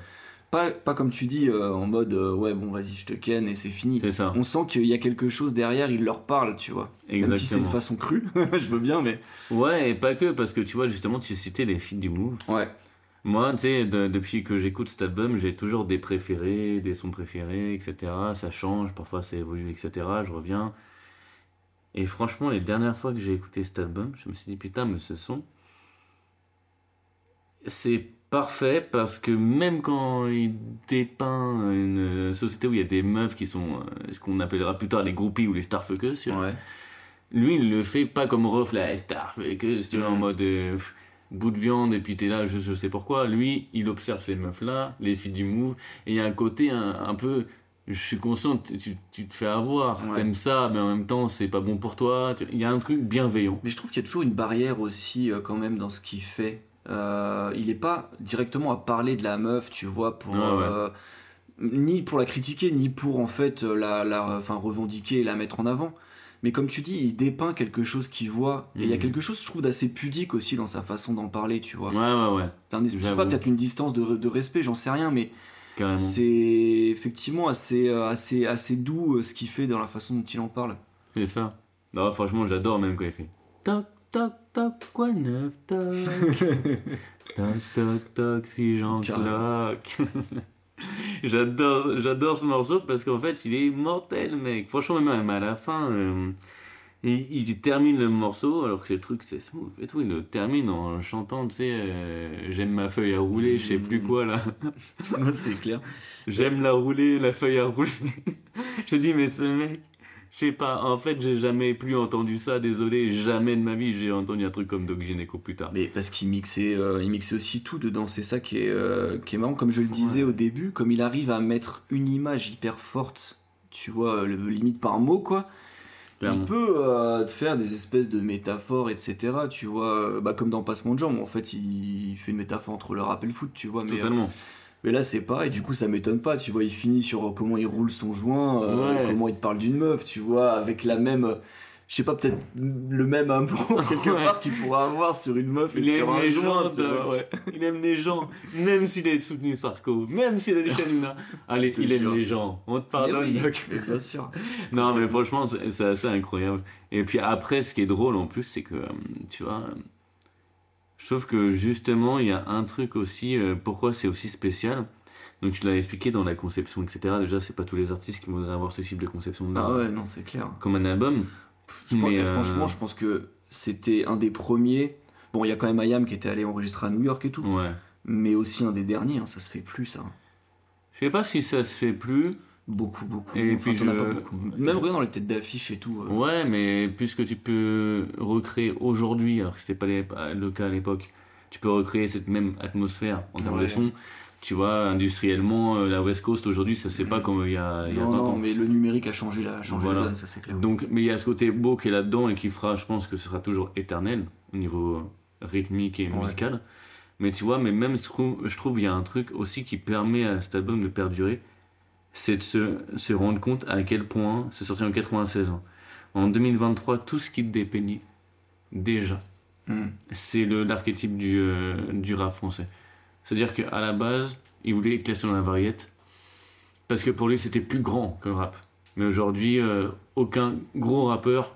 Pas, pas comme tu dis, euh, en mode euh, ouais, bon, vas-y, je te ken et c'est fini. C'est ça. On sent qu'il y a quelque chose derrière, il leur parle, tu vois. Même si c'est de Exactement. façon crue, je veux bien, mais. Ouais, et pas que, parce que tu vois, justement, tu citais les feats du Move. Ouais. Moi, tu sais, de- depuis que j'écoute cet album, j'ai toujours des préférés, des sons préférés, etc. Ça change, parfois ça évolue, etc. Je reviens. Et franchement, les dernières fois que j'ai écouté cet album, je me suis dit, putain, mais ce son, c'est parfait parce que même quand il dépeint une société où il y a des meufs qui sont euh, ce qu'on appellera plus tard les groupies ou les vois, Ouais. lui, il le fait pas comme Ruff, la star, que tu vois, en Mm. mode euh, pff, bout de viande, et puis t'es là, je, je sais pourquoi. Lui, il observe ces meufs-là, les filles du move, et il y a un côté un, un peu. Je suis conscient, tu, tu- te fais avoir, Ouais. t'aimes ça, mais en même temps, c'est pas bon pour toi. Il y a un truc bienveillant. Mais je trouve qu'il y a toujours une barrière aussi, euh, quand même, dans ce qu'il fait. Euh, il est pas directement à parler de la meuf, tu vois, pour. Ouais. euh, ni pour la critiquer, ni pour en fait la, la enfin, revendiquer et la mettre en avant. Mais comme tu dis, il dépeint quelque chose qu'il voit. Et il y a Mhm. quelque chose, je trouve, d'assez pudique aussi dans sa façon d'en parler, tu vois. Ouais, ouais, ouais, T'as un espèce- je sais pas, peut-être une distance de, de respect, j'en sais rien, mais. C'est effectivement assez, euh, assez, assez doux euh, ce qu'il fait dans la façon dont il en parle. C'est ça. Non, franchement, j'adore même quand il fait Toc, toc, toc, quoi neuf, toc. toc, toc, toc, si j'en j'adore, j'adore ce morceau parce qu'en fait, il est mortel, mec. Franchement, même à la fin, euh, il, il termine le morceau alors que c'est le truc, c'est smooth et tout. Il le termine en chantant, tu sais, euh, j'aime ma feuille à rouler, je sais plus quoi là. C'est clair. J'aime la rouler, la feuille à rouler. je dis, mais ce mec, je sais pas, en fait, j'ai jamais plus entendu ça, désolé, jamais de ma vie j'ai entendu un truc comme Doc Gynéco plus tard. Mais parce qu'il mixait, euh, il mixait aussi tout dedans, c'est ça qui est, euh, qui est marrant. Comme je le disais au début, comme il arrive à mettre une image hyper forte, tu vois, le, limite par mot, quoi. Clairement. Il peut euh, te faire des espèces de métaphores, etc. Tu vois, euh, bah, comme dans Passement de jambes, en fait, il fait une métaphore entre le rap et le foot, tu vois. Mais, euh, Totalement. mais là, c'est pareil, du coup, ça m'étonne pas. Tu vois, il finit sur euh, comment il roule son joint, euh, Ouais. comment il te parle d'une meuf, tu vois, avec la même. Je sais pas, peut-être le même amour quelque Ouais. part qu'il pourrait avoir sur une meuf et Il sur aime un les joint, gens, tu vois, ouais. Il aime les gens, même s'il a soutenu Sarko, même s'il a des Chanina. Allez, il aime les gens. On te Mais pardonne, oui, Doc. mais bien sûr. Non, mais franchement, c'est assez incroyable. Et puis après, ce qui est drôle en plus, c'est que, euh, tu vois, je trouve que justement, il y a un truc aussi, euh, pourquoi c'est aussi spécial. Donc tu l'as expliqué dans la conception, etc. Déjà, c'est pas tous les artistes qui voudraient avoir ce type de conception Ah d'art ouais, non, c'est clair. comme un album. Je pense- Mais, euh, Franchement, je pense que c'était un des premiers. Bon, il y a quand même Ayam qui était allé enregistrer à New York et tout, Ouais. mais aussi un des derniers, hein, ça se fait plus ça. Je sais pas si ça se fait plus. Beaucoup, beaucoup. Et Enfin, puis as pas beaucoup. Même regarde dans les têtes d'affiche et tout. euh. Ouais, mais puisque tu peux recréer aujourd'hui, alors que c'était pas le cas à l'époque, tu peux recréer cette même atmosphère en termes de son. Tu vois, industriellement, euh, la West Coast aujourd'hui, ça se fait pas comme il y a, il y a non, 20 non, ans. mais le numérique a changé la, a changé Voilà. la donne, ça c'est clair. Donc, mais il y a ce côté beau qui est là-dedans et qui fera, je pense que ce sera toujours éternel au niveau rythmique et Ouais. musical. Mais tu vois, mais même je trouve, je trouve il y a un truc aussi qui permet à cet album de perdurer, c'est de se, se rendre compte à quel point, c'est sorti en 96, hein. en 2023, tout ce qui te dépeignit, déjà, Hmm. c'est l'archétype du, euh, du rap français. C'est-à-dire qu'à la base, il voulait être classé dans la variette, parce que pour lui, c'était plus grand que le rap. Mais aujourd'hui, euh, aucun gros rappeur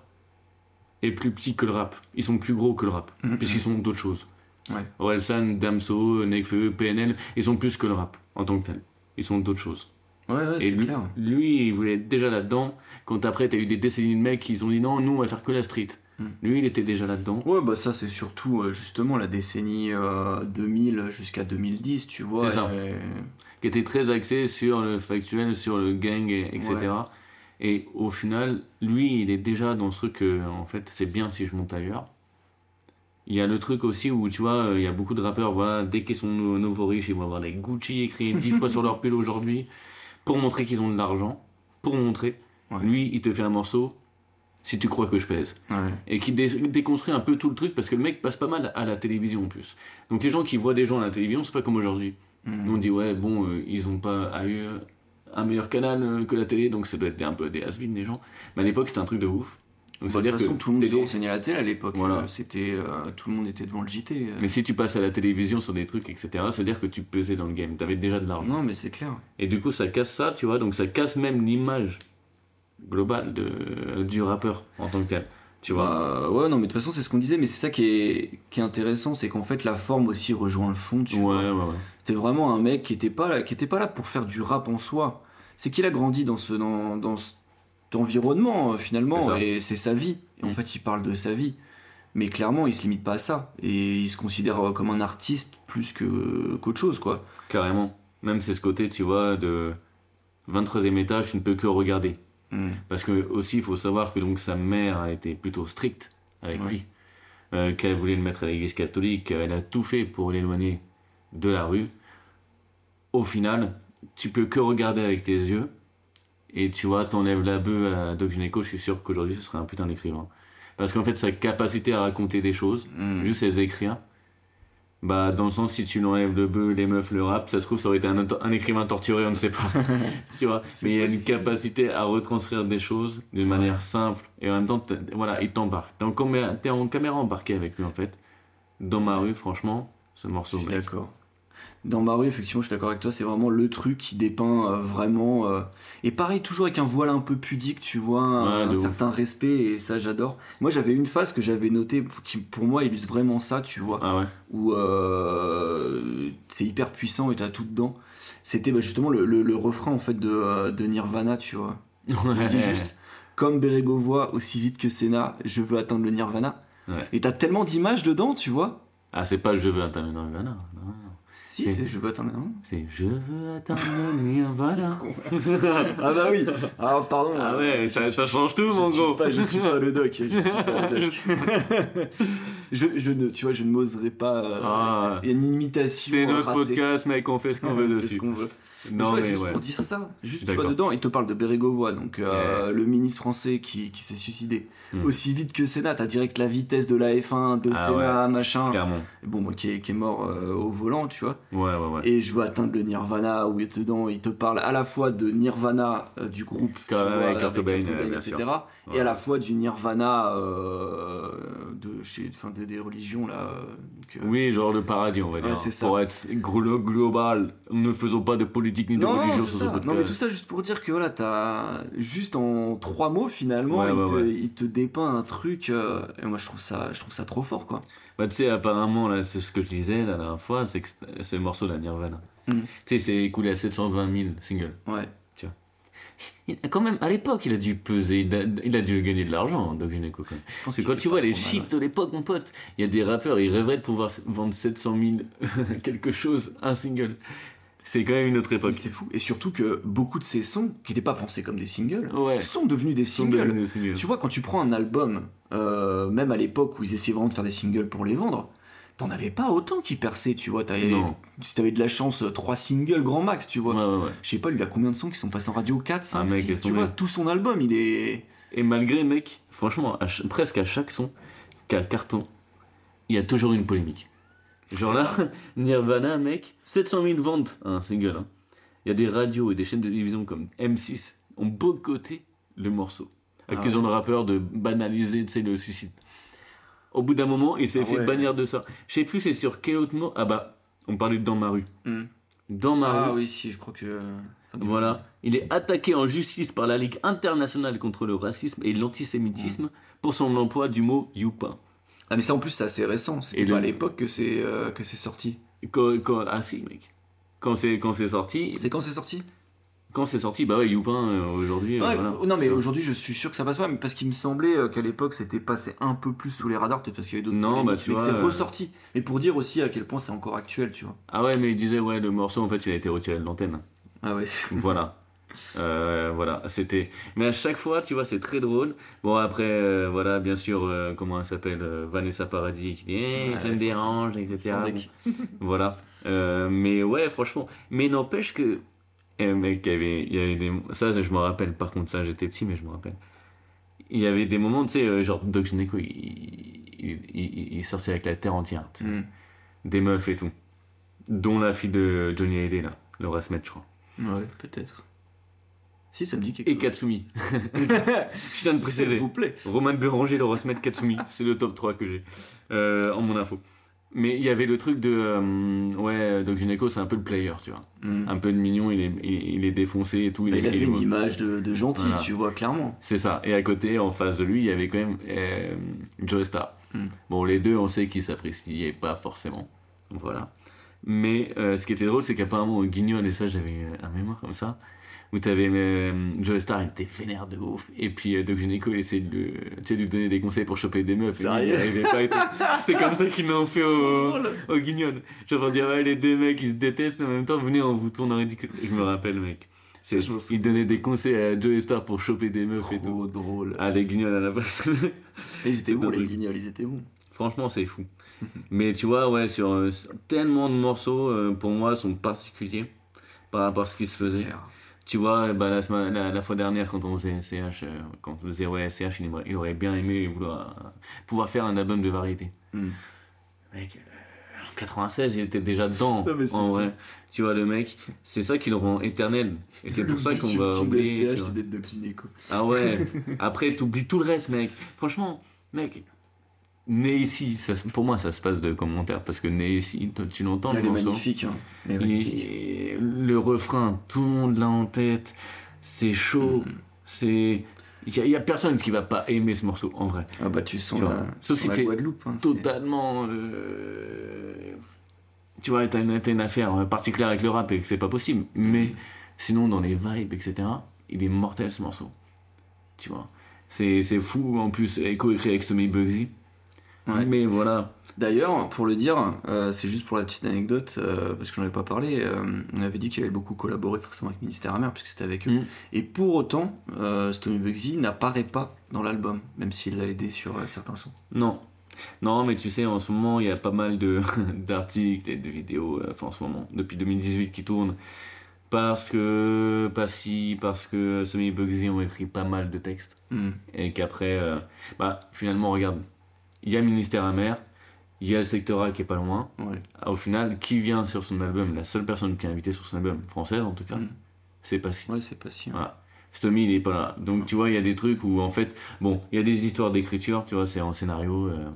est plus petit que le rap. Ils sont plus gros que le rap, Mhm. puisqu'ils sont d'autres choses. Ouais. Orelsan, Damso, Nekfeu, PNL, ils sont plus que le rap en tant que tel. Ils sont d'autres choses. Ouais, ouais, Et c'est lui, clair. lui, il voulait être déjà là-dedans. Quand après, t'as eu des décennies de mecs qui ont dit non, nous, on va faire que la street. Mm. Lui, il était déjà là-dedans. Ouais, bah ça c'est surtout euh, justement la décennie euh, 2000 jusqu'à 2010, tu vois. C'est ça. et- qui était très axé sur le factuel, sur le gang, et- etc. Ouais. Et au final, lui, il est déjà dans ce truc, que, en fait, c'est bien si je monte ailleurs. Il y a le truc aussi où, tu vois, euh, il y a beaucoup de rappeurs, voilà, dès qu'ils sont nou- nouveaux riches, ils vont avoir des Gucci écrits dix fois sur leur pull aujourd'hui, pour montrer qu'ils ont de l'argent, pour montrer. Ouais. Lui, il te fait un morceau, si tu crois que je pèse Ouais. et qui dé- déconstruit un peu tout le truc parce que le mec passe pas mal à la télévision en plus. Donc les gens qui voient des gens à la télévision, c'est pas comme aujourd'hui. Nous on dit ouais bon euh, ils ont pas eu un meilleur canal euh, que la télé donc ça doit être un peu des has des gens. Mais à l'époque c'était un truc de ouf. Donc, Bah, de c'est-à-dire toute façon, que tout le monde se renseignait à la télé à l'époque. Voilà. Euh, C'était, euh, tout le monde était devant le JT. Mais si tu passes à la télévision sur des trucs, etc., c'est-à-dire que tu pesais dans le game. T'avais déjà de l'argent. Non, mais c'est clair. Et du coup, ça casse ça, tu vois. Donc, ça casse même l'image globale de, du rappeur en tant que tel. Tu vois. Bah, ouais, non, mais de toute façon, c'est ce qu'on disait. Mais c'est ça qui est, qui est intéressant, c'est qu'en fait, la forme aussi rejoint le fond. Tu ouais, vois. ouais, ouais. C'était vraiment un mec qui était pas là, qui était pas là pour faire du rap en soi. C'est qu'il a grandi dans ce dans, dans cet environnement euh, finalement et c'est sa vie. Et en Mm. fait, il parle de sa vie. Mais clairement, il se limite pas à ça et il se considère euh, comme un artiste plus que qu'autre chose quoi. Carrément. Même c'est ce côté, tu vois, de 23e étage, tu ne peux que regarder. Mm. Parce que aussi, il faut savoir que donc sa mère a été plutôt stricte avec Ouais. lui, euh, qu'elle voulait le mettre à l'église catholique, elle a tout fait pour l'éloigner de la rue. Au final, tu peux que regarder avec tes yeux, et tu vois, t'enlèves la bœuf à Doc Gynéco, je suis sûr qu'aujourd'hui ce serait un putain d'écrivain. Parce qu'en fait, sa capacité à raconter des choses, Mm. juste les écrire, bah, dans le sens, si tu l'enlèves le bœuf, les meufs, le rap, ça se trouve, ça aurait été un, un écrivain torturé, on ne sait pas. tu vois, mais il y a une capacité à retranscrire des choses d'une manière simple, et en même temps, voilà, il t'embarque. T'es en, en caméra embarqué avec lui, en fait. Dans ma rue, franchement, ce Je morceau, suis d'accord. Dans ma rue, effectivement, je suis d'accord avec toi, c'est vraiment le truc qui dépeint euh, vraiment. euh, Et pareil, toujours avec un voile un peu pudique, tu vois, un, Ouais, certain respect, et ça, j'adore. Moi, j'avais une phase que j'avais notée qui, pour moi, illustre vraiment ça, tu vois. Ah ouais où euh, c'est hyper puissant et t'as tout dedans. C'était bah, justement le, le- le refrain en fait de, de Nirvana, tu vois. Il dit juste comme Bérégovois, aussi vite que Senna, je veux atteindre le Nirvana. Ouais. Et t'as tellement d'images dedans, tu vois. Ah, c'est pas je veux atteindre le Nirvana. non. Si, C'est- je veux atteindre Nirvana. C'est je veux atteindre le Nirvana. Ah bah oui. Alors pardon. Ah ouais, je ça, suis- ça change tout, mon gros. pas- je suis pas le doc. Je suis pas le doc. je, je ne, tu vois, je ne m'oserais pas. euh, Ah. Il y a une imitation. C'est notre ratée. podcast, mec, on fait ce qu'on veut On fait ce qu'on veut. Non, tu vois, mais juste ouais. pour dire ça, juste tu D'accord. dedans, il te parle de Bérégovoy, donc euh, Yes. le ministre français qui, qui s'est suicidé. Hmm. Aussi vite que Senna, t'as direct la vitesse de la F1, de Ah Senna, machin. Clairement. Bon, moi qui est, qui est mort euh, au volant, tu vois. Ouais, ouais, ouais. Et je veux atteindre le Nirvana, où il est dedans, il te parle à la fois de Nirvana euh, du groupe, Quand- vois, Kurt Cobain, etc. Et à la fois du Nirvana de chez, enfin, de- des religions là. donc, Oui, genre le paradis, on va dire. c'est ça. Pour être glo- global, ne faisons pas de politique ni de Non, non, religion c'est sur ce ça. podcast. Non, mais tout ça juste pour dire que voilà, t'as juste en trois mots finalement, Ouais, il, ouais, te, ouais. il te dépeint un truc. euh, et moi, je trouve ça, je trouve ça trop fort, quoi. Bah, tu sais, apparemment, là, c'est ce que je disais la dernière fois, c'est que ce morceau de la Nirvana. Mm. Tu sais, c'est écoulé à 720 000 singles. Ouais. Il a quand même, à l'époque, il a dû peser, il a, il a dû gagner de l'argent, Doc Gynéco, quand même. Je pense que quand tu vois les chiffres de l'époque, mon pote, il y a des rappeurs, ils rêveraient de pouvoir vendre 700 000 quelque chose, un single. C'est quand même une autre époque. c'est fou. Et surtout que beaucoup de ces sons, qui n'étaient pas pensés comme des singles, Ouais. sont devenus des Sont singles. devenus des singles. Tu vois, quand tu prends un album, euh, même à l'époque où ils essayaient vraiment de faire des singles pour les vendre, t'en avais pas autant qui perçaient, tu vois. Si t'avais de la chance, euh, trois singles grand max, tu vois. Ouais, ouais, ouais. Je sais pas, il a combien de sons qui sont passés en radio? 4, 5, Ah, mec, 6, laisse tu vois. Tout son album, il est... Et malgré, mec, franchement, à presque à chaque son, qu'à carton, il y a toujours une polémique. Genre là, Nirvana, mec, 700 000 ventes à un single. hein. Il y a des radios et des chaînes de télévision comme M6 ont boycotté le morceau, accusant Ah ouais. le rappeur de banaliser le suicide. Au bout d'un moment, il s'est Ah fait ouais. bannir de ça. Je sais plus c'est sur quel autre mot. Ah bah, on parlait de Dans ma rue. Hmm. Dans ma Ah rue, oui, si, je crois que... voilà, il est attaqué en justice par la Ligue internationale contre le racisme et l'antisémitisme pour son emploi du mot youpa. Ah mais ça en plus c'est assez récent, c'était pas le- à l'époque que c'est euh, que c'est sorti. Quand, quand- ah si, mec. Quand c'est quand c'est sorti, C'est quand c'est sorti? Quand c'est sorti, bah ouais, Youpin euh, aujourd'hui. euh, voilà. Non mais aujourd'hui je suis sûr que ça passe pas, mais parce qu'il me semblait euh, qu'à l'époque c'était passé un peu plus sous les radars, peut-être parce qu'il y avait d'autres Non, bah, tu mais vois, c'est ressorti. Mais pour dire aussi à quel point c'est encore actuel, tu vois. Ah ouais, mais il disait ouais, le morceau en fait, il a été retiré de l'antenne. Ah ouais. voilà. Euh, voilà, c'était. Mais à chaque fois, tu vois, c'est très drôle. Bon, après, euh, voilà, bien sûr, euh, comment elle s'appelle Vanessa Paradis qui dit Eh, Ouais, ça me dérange, etc. Voilà. Mais ouais, franchement. Mais n'empêche que. Eh, mec, il y avait, il y avait des. Ça, je me rappelle, par contre, ça, j'étais petit, mais je me rappelle. Il y avait des moments, tu sais, genre Doc Gynéco, il, il, il, il sortait avec la terre entière. Hmm. Des meufs et tout. Dont la fille de Johnny Hallyday, là, Laura Smet, je crois. Ouais, peut-être. Si, ça me dit quelque et chose. Katsumi. Je viens de S'il préciser. vous plaît. Roman Béranger, Laura Smet, Katsumi. C'est le top 3 que j'ai euh, en mon info. Mais il y avait le truc de. euh, ouais, Doc Gineco, c'est un peu le player, tu vois. Mm. Un peu de mignon, il est, il, il est défoncé et tout. Bah, est- il avait est- une image de, de gentil, Voilà. tu vois, clairement. C'est ça. Et à côté, en face de lui, il y avait quand même euh, Joe Star. Mm. Bon, les deux, on sait qu'ils s'appréciaient pas forcément. Voilà. Mais euh, ce qui était drôle, c'est qu'apparemment, Guignol, et ça, j'avais un mémoire comme ça, où t'avais euh, Joe Star, il était vénère de ouf. Et puis euh, Doc Gynéco, il essayait de, le- tu sais, de lui donner des conseils pour choper des meufs. Et lui, il Sérieux pas. C'est comme ça qu'ils l'ont fait au, au Guignol. Genre, dire, ouais, les deux mecs, ils se détestent, en même temps, venez, on vous tourne en ridicule. Je me rappelle, mec. C'est, je il donnait des conseils à Joe Star pour choper des meufs et tout. Trop drôle. Ah, les guignols à la base. Ils étaient bons, les guignols, ils étaient bons. Franchement, c'est fou. Mais tu vois, ouais, sur, euh, sur tellement de morceaux, euh, pour moi, sont particuliers par rapport à ce qui se faisait. Claire. Tu vois, bah, la, semaine- la, la fois dernière, quand on faisait CH, euh, quand on faisait ouais, CH, il, aurait bien aimé vouloir, euh, pouvoir faire un album de variété. Mm. Mec, euh, en 96, il était déjà dedans. Non, mais en vrai. Tu vois, le mec, c'est ça qui le rend éternel. Et c'est pour ça qu'on va oublier. vois. c'est d'être de Clinico. Ah ouais. Après, t'oublies tout le reste, mec. Franchement, mec, né ici, ça, pour moi, ça se passe de commentaires parce que né ici, tu l'entends Elle le est magnifique. Hein. Elle est magnifique. Et le refrain, tout le monde l'a en tête. C'est chaud. C'est. Il y, a- personne qui va pas aimer ce morceau, en vrai. Ah bah tu sens Tu la, Sauf si t'es Guadeloupe. Hein, Totalement. euh, Tu vois, t'as une, une affaire particulière avec le rap et que c'est pas possible. Mais sinon, dans les vibes, etc., il est mortel ce morceau. Tu vois. C'est fou, en plus, éco-écrit avec Tommy Bugsy. Ouais. Mais voilà. D'ailleurs, pour le dire, euh, c'est juste pour la petite anecdote, euh, parce que j'en avais pas parlé, euh, on avait dit qu'il avait beaucoup collaboré forcément avec Ministère Amer, puisque c'était avec eux. Mm. Et pour autant, Stomy Bugsy n'apparaît pas dans l'album, même s'il l'a aidé sur certains sons. Non. Non, mais tu sais, en ce moment, il y a pas mal d'articles et de vidéos, enfin en ce moment, depuis 2018 qui tournent. Parce que, pas si, parce que Tommy Bugsy ont écrit pas mal de textes. Mm. et qu'après, bah, finalement, regarde, il y a Ministère Amer, il y a le secteur A qui est pas loin. Ouais. Au final, qui vient sur son album La seule personne qui est invitée sur son album, française en tout cas, Mm. c'est pas si. Ouais, c'est pas si. hein. Voilà. Stomy, il est pas là. Donc, tu vois, il y a des trucs où, en fait, bon, il y a des histoires d'écriture, tu vois, c'est en scénario. euh,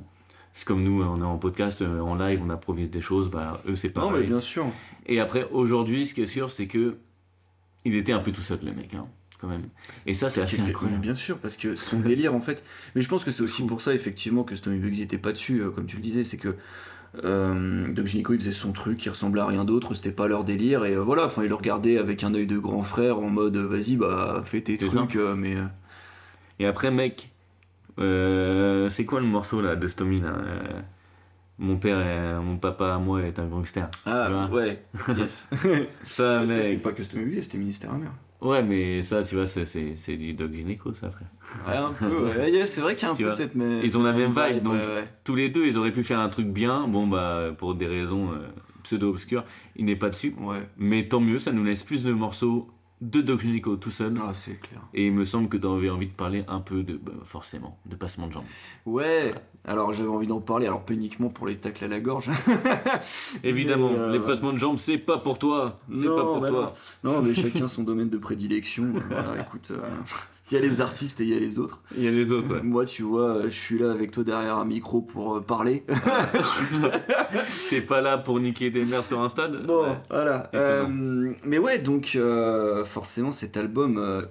c'est comme nous, on est en podcast, euh, en live, on improvise des choses, bah, eux, c'est Non, pareil. mais bien sûr. Et après, aujourd'hui, ce qui est sûr, c'est que il était un peu tout seul, le mec, hein, quand même. Et ça, c'est assez incroyable. Bien sûr, parce que son délire en fait. Mais je pense que c'est aussi pour ça effectivement que Stomy Bugsy était pas dessus, euh, comme tu le disais, c'est que euh, Doc il faisait son truc qui ressemblait à rien d'autre, c'était pas leur délire et euh, voilà, enfin il le regardait avec un œil de grand frère en mode euh, vas-y bah fais tes trucs, mais Et après, mec, c'est quoi le morceau là de Stomy là Mon père, est- mon papa à moi est un gangster. Ah ouais, yes. Ça, Mais c'était pas que Bugsy, c'était Ministère Amer. Ouais, mais ça, tu vois, c'est, du Dog Gynéco, ça, frère. Ouais, un peu. Ouais, c'est vrai qu'il y a un Tu peu vois, cette même. ils ont la même vibe, donc- ouais. Tous les deux, ils auraient pu faire un truc bien. Bon, bah, pour des raisons euh, pseudo-obscures, il n'est pas dessus. Ouais. Mais tant mieux, ça nous laisse plus de morceaux de Dog Gynéco tout seul. Ah, c'est clair. Et il me semble que tu avais envie de parler un peu de, bah, forcément, de passement de jambes. Ouais, alors j'avais envie d'en parler, alors pas uniquement pour les tacles à la gorge. Évidemment, euh, les passements de jambes, c'est pas pour toi. C'est Non, pas pour bah toi. Non, mais chacun son domaine de prédilection. Voilà, écoute, euh, il y a les artistes et il y a les autres. Il y a les autres, ouais. Moi, tu vois, je suis là avec toi derrière un micro pour euh, parler. T'es pas là pour niquer des mères sur un stade Bon, Ouais. voilà. Euh, mais ouais, donc euh, forcément cet album, euh, euh,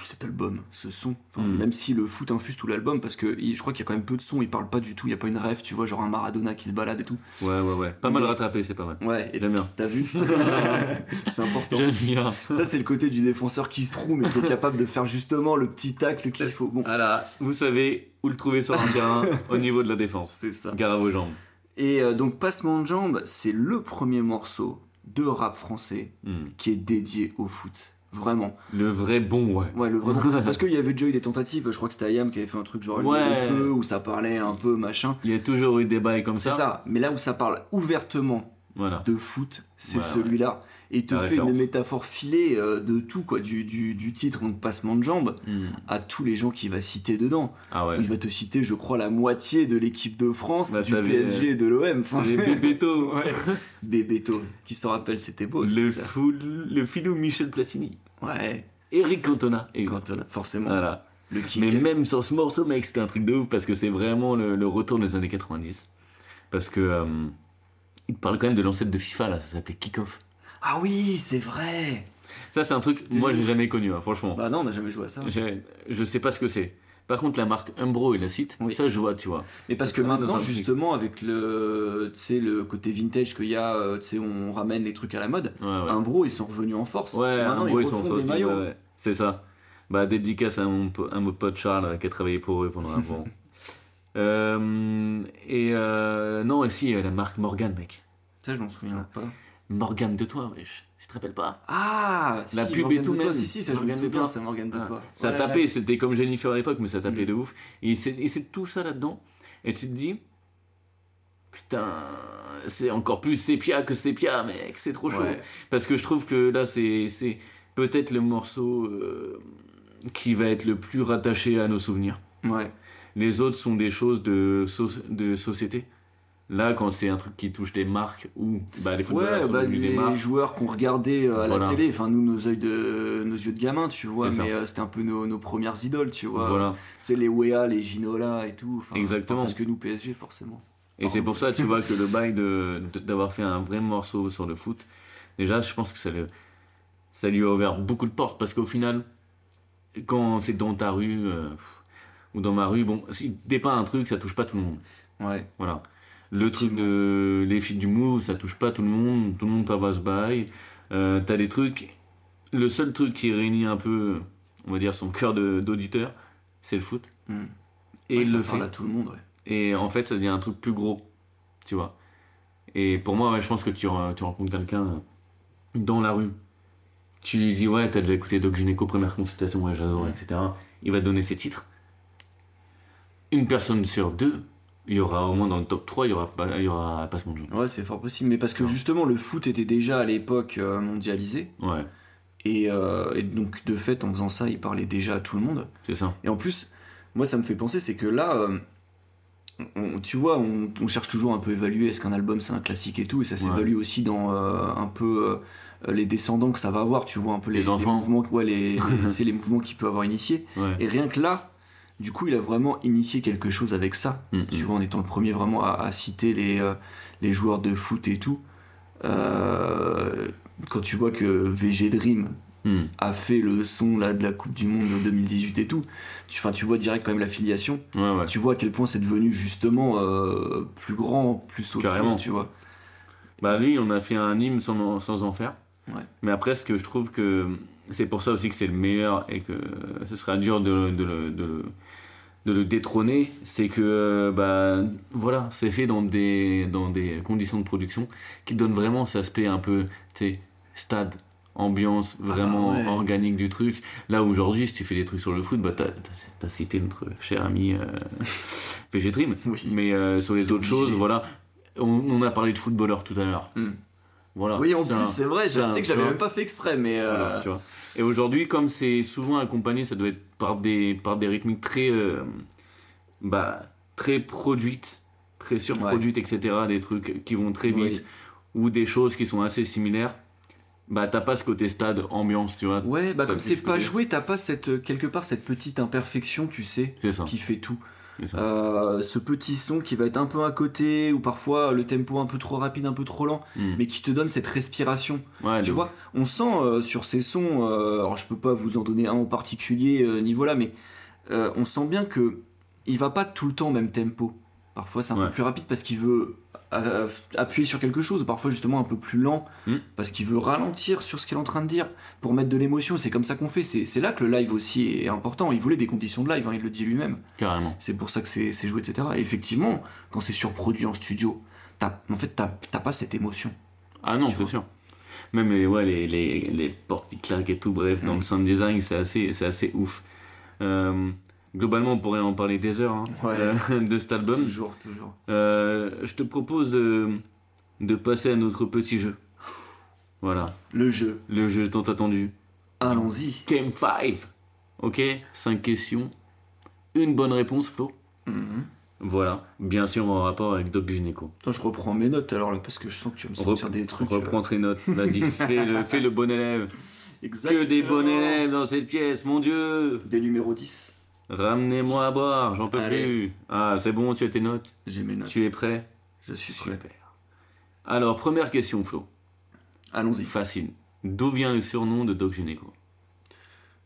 cet album, ce son, enfin, Mm. même si le foot infuse tout l'album, parce que je crois qu'il y a quand même peu de sons, il parle pas du tout, il y a pas une rêve, tu vois, genre un Maradona qui se balade et tout. Ouais, ouais, ouais. Pas mal rattrapé, c'est pas mal. Ouais, et J'aime bien. t'as vu C'est important. J'aime bien. Ça, c'est le côté du défenseur qui se trouve, mais qui est capable de faire justement le petit tacle qu'il faut. Bon, Voilà, vous savez où le trouver sur un terrain au niveau de la défense. c'est ça. Gare à vos jambes. Et euh, donc, Passement de jambes, c'est le premier morceau de rap français Hmm. qui est dédié au foot. Vraiment. Le vrai bon, ouais. Ouais, le vrai. Parce qu'il y avait déjà eu des tentatives, je crois que c'était Ayam qui avait fait un truc genre Ouais. le feu, où ça parlait un peu machin. Il y a toujours eu des bails comme C'est ça. ça. Mais là où ça parle ouvertement Voilà. de foot, c'est celui-là. Et il te La fait référence. une métaphore filée euh, de tout, quoi, du, du, du titre, donc Passement de jambes, Hmm. à tous les gens qu'il va citer dedans. Ah ouais. Il va te citer, je crois, la moitié de l'équipe de France, Bah, du PSG et de l'OM. Enfin, ouais. Bébéto, qui s'en rappelle, c'était beau. Le, ça. fou, le filou Michel Platini. Ouais. Eric Cantona. Et Cantona, forcément. Voilà. Le. Mais même sur ce morceau, mec, c'était un truc de ouf parce que c'est vraiment le, le retour des années 90. Parce que. euh, il te parle quand même de l'ancêtre de FIFA, là, ça s'appelait Kickoff. Ah oui, c'est vrai. Ça, c'est un truc, moi, j'ai jamais connu, hein, franchement. Bah non, on n'a jamais joué à ça. Je sais pas ce que c'est. Par contre, la marque Umbro et la site, Oui. ça, je vois, tu vois. Mais parce que maintenant, justement, avec le, le côté vintage qu'il y a, euh, on ramène les trucs à la mode. Ouais, ouais. Un bro, ils sont revenus en force. Ouais, maintenant, Umbro, ils ils sont sortis, des maillots. ouais. C'est ça. Bah, dédicace à mon, à mon pote Charles euh, qui a travaillé pour eux pendant un moment. Euh, et euh, non, et si, euh, la marque Morgan, mec. Ça, je m'en souviens pas. Morgan de toi, wesh. Je te rappelle pas. Ah, La si, pub Morgane et tout de toi. même. Si, si, ça, je me Morgane de souviens, toi. c'est Morgane de Ah, toi. Ça Ouais. tapait, c'était comme Jennifer à l'époque, mais ça tapait Mm. de ouf. Et c'est tout ça là-dedans. Et tu te dis, putain, c'est encore plus sépia que sépia, mec, c'est trop chaud. Ouais. Parce que je trouve que là, c'est c'est peut-être le morceau euh, qui va être le plus rattaché à nos souvenirs. Ouais. Les autres sont des choses de, so- de société. Là, quand c'est un truc qui touche des marques ou bah, les footballeurs Ouais, bah, les, des marques. joueurs qu'on regardait euh, à Voilà. la télé, enfin nous nos yeux de nos yeux de gamin, tu vois, mais euh, c'était un peu nos, nos premières idoles, tu vois. Voilà. Tu sais les Wea, les Ginola et tout. Exactement. Parce que nous PSG forcément. Et c'est pour ça, tu vois, que le bail d'avoir fait un vrai morceau sur le foot, déjà, je pense que ça, le- ça lui a ouvert beaucoup de portes. Parce qu'au final, quand c'est dans ta rue euh, ou dans ma rue, bon, si dépeint un truc, ça touche pas tout le monde. Ouais. Voilà. Le truc de les filles du mou, ça touche pas tout le monde, tout le monde peut avoir ce bail. Euh, T'as des trucs. Le seul truc qui réunit un peu, on va dire, son cœur d'auditeur, c'est le foot. Mm. Et Ouais, ça le parle fait. à tout le monde, ouais. Et en fait, ça devient un truc plus gros, tu vois. Et pour moi, ouais, je pense que tu, tu rencontres quelqu'un euh, dans la rue. Tu lui dis, ouais, t'as déjà écouté Doc Gynéco, première consultation, ouais, j'adore, Ouais. etc. Il va te donner ses titres. Une personne sur deux, il y aura au moins dans le top 3, il y aura, pas- il y aura Passement de jeu. Ouais, c'est fort possible, mais parce que justement le foot était déjà à l'époque euh, mondialisé Ouais, et, euh, et donc de fait en faisant ça, il parlait déjà à tout le monde. c'est ça. Et en plus, moi ça me fait penser, c'est que là, euh, on- tu vois, on, on cherche toujours un peu à évaluer est-ce qu'un album c'est un classique et tout, et ça s'évalue aussi dans euh, un peu les descendants que ça va avoir, tu vois un peu les, Les enfants. mouvements, ouais, les, les, les mouvements qu'il peut avoir initiés. Ouais. Et rien que là, du coup, il a vraiment initié quelque chose avec ça. Mm, Tu mm. vois, en étant le premier vraiment à, à citer les, euh, les joueurs de foot et tout. Euh, quand tu vois que VG Dream Hmm. a fait le son là, de la Coupe du Monde de 2018 et tout, tu, tu vois direct quand même l'affiliation. Ouais, ouais. Tu vois à quel point c'est devenu justement euh, plus grand, plus chose, tu vois. Bah lui, on a fait un hymne sans, en- sans en faire. Ouais. Mais après, ce que je trouve que c'est pour ça aussi que c'est le meilleur et que ce sera dur de, de le, de le- de le détrôner, c'est que euh, bah voilà, c'est fait dans des, dans des conditions de production qui donnent vraiment cet aspect un peu, tu stade, ambiance vraiment ouais. organique du truc. Là aujourd'hui, si tu fais des trucs sur le foot, bah t'as as, cité notre cher ami euh, Dream. Oui. Mais euh, sur les autres obligé. choses, voilà, on, on a parlé de footballeurs tout à l'heure. Hmm. Voilà. oui, en plus, un- c'est vrai, je sais que j'avais vois. même pas fait exprès, mais. euh, voilà, tu vois. Et aujourd'hui, comme c'est souvent accompagné, ça doit être par des, par des rythmiques très, euh, bah, très produites, très surproduites, etc. Des trucs qui vont très Oui. vite, ou des choses qui sont assez similaires. Bah, t'as pas ce côté stade, ambiance, tu vois. Ouais, bah comme c'est ce pas joué, t'as pas cette, euh, quelque part cette petite imperfection, tu sais, qui fait tout. Euh, ce petit son qui va être un peu à côté, ou parfois le tempo un peu trop rapide, un peu trop lent, Hmm. mais qui te donne cette respiration. Ouais, tu vois, on sent euh, sur ces sons, euh, alors je peux pas vous en donner un en particulier euh, niveau là, mais on sent bien que il va pas tout le temps au même tempo. Parfois c'est un Ouais. peu plus rapide parce qu'il veut appuyer sur quelque chose, parfois justement un peu plus lent Hmm. parce qu'il veut ralentir sur ce qu'il est en train de dire pour mettre de l'émotion. C'est comme ça qu'on fait. C'est là que le live aussi est important. Il voulait des conditions de live, hein, il le dit lui-même. Carrément. C'est pour ça que c'est joué, etc. Et effectivement, quand c'est surproduit en studio, en fait, t'as pas cette émotion. Ah non, c'est sûr. Même les, ouais, les, les, les portes qui claquent et tout, bref, dans Mm. le sound design, c'est assez, c'est assez ouf. Euh, globalement, on pourrait en parler des heures hein, Ouais. euh, de cet album. Toujours, toujours. Euh, je te propose de, de passer à notre petit jeu. Voilà, Le jeu. le jeu tant attendu. Allons-y. Game 5. Ok 5 questions. Une bonne réponse, Flo. Mhm. Voilà, bien sûr en rapport avec Doc Gynéco. Attends, je reprends mes notes alors là parce que je sens que tu vas me sortir des trucs. Reprends tes notes, vas-y, fais, le, fais le bon élève. euh. Que des bons élèves dans cette pièce, mon dieu Des numéros 10. Ramenez-moi à boire, j'en peux Allez. plus. Ah, c'est bon, tu as tes notes J'ai mes notes. Tu es prêt Je suis prêt. Super. Alors, première question, Flo. Allons-y. Facile. D'où vient le surnom de Doc Gynéco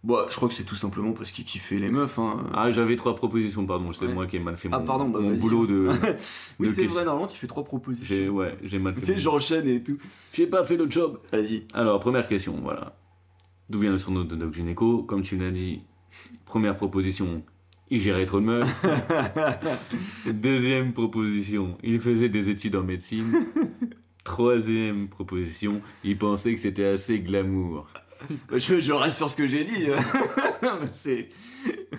Bah, je crois que c'est tout simplement parce qu'il kiffait les meufs. Hein. Ah, j'avais trois propositions, pardon, c'est Ouais. moi qui ai mal fait Ah, mon, pardon, bah, mon boulot de... oui, c'est vrai, normalement, tu fais trois J'ai, propositions. ouais, j'ai mal fait Tu sais, j'enchaîne et tout. J'ai pas fait le job Vas-y. Alors, première question, voilà. D'où vient le surnom de Doc Gynéco Comme tu l'as dit, première proposition, il gérait trop de meufs. Deuxième proposition, il faisait des études en médecine. Troisième proposition, il pensait que c'était assez glamour. Je, je reste sur ce que j'ai dit. c'est.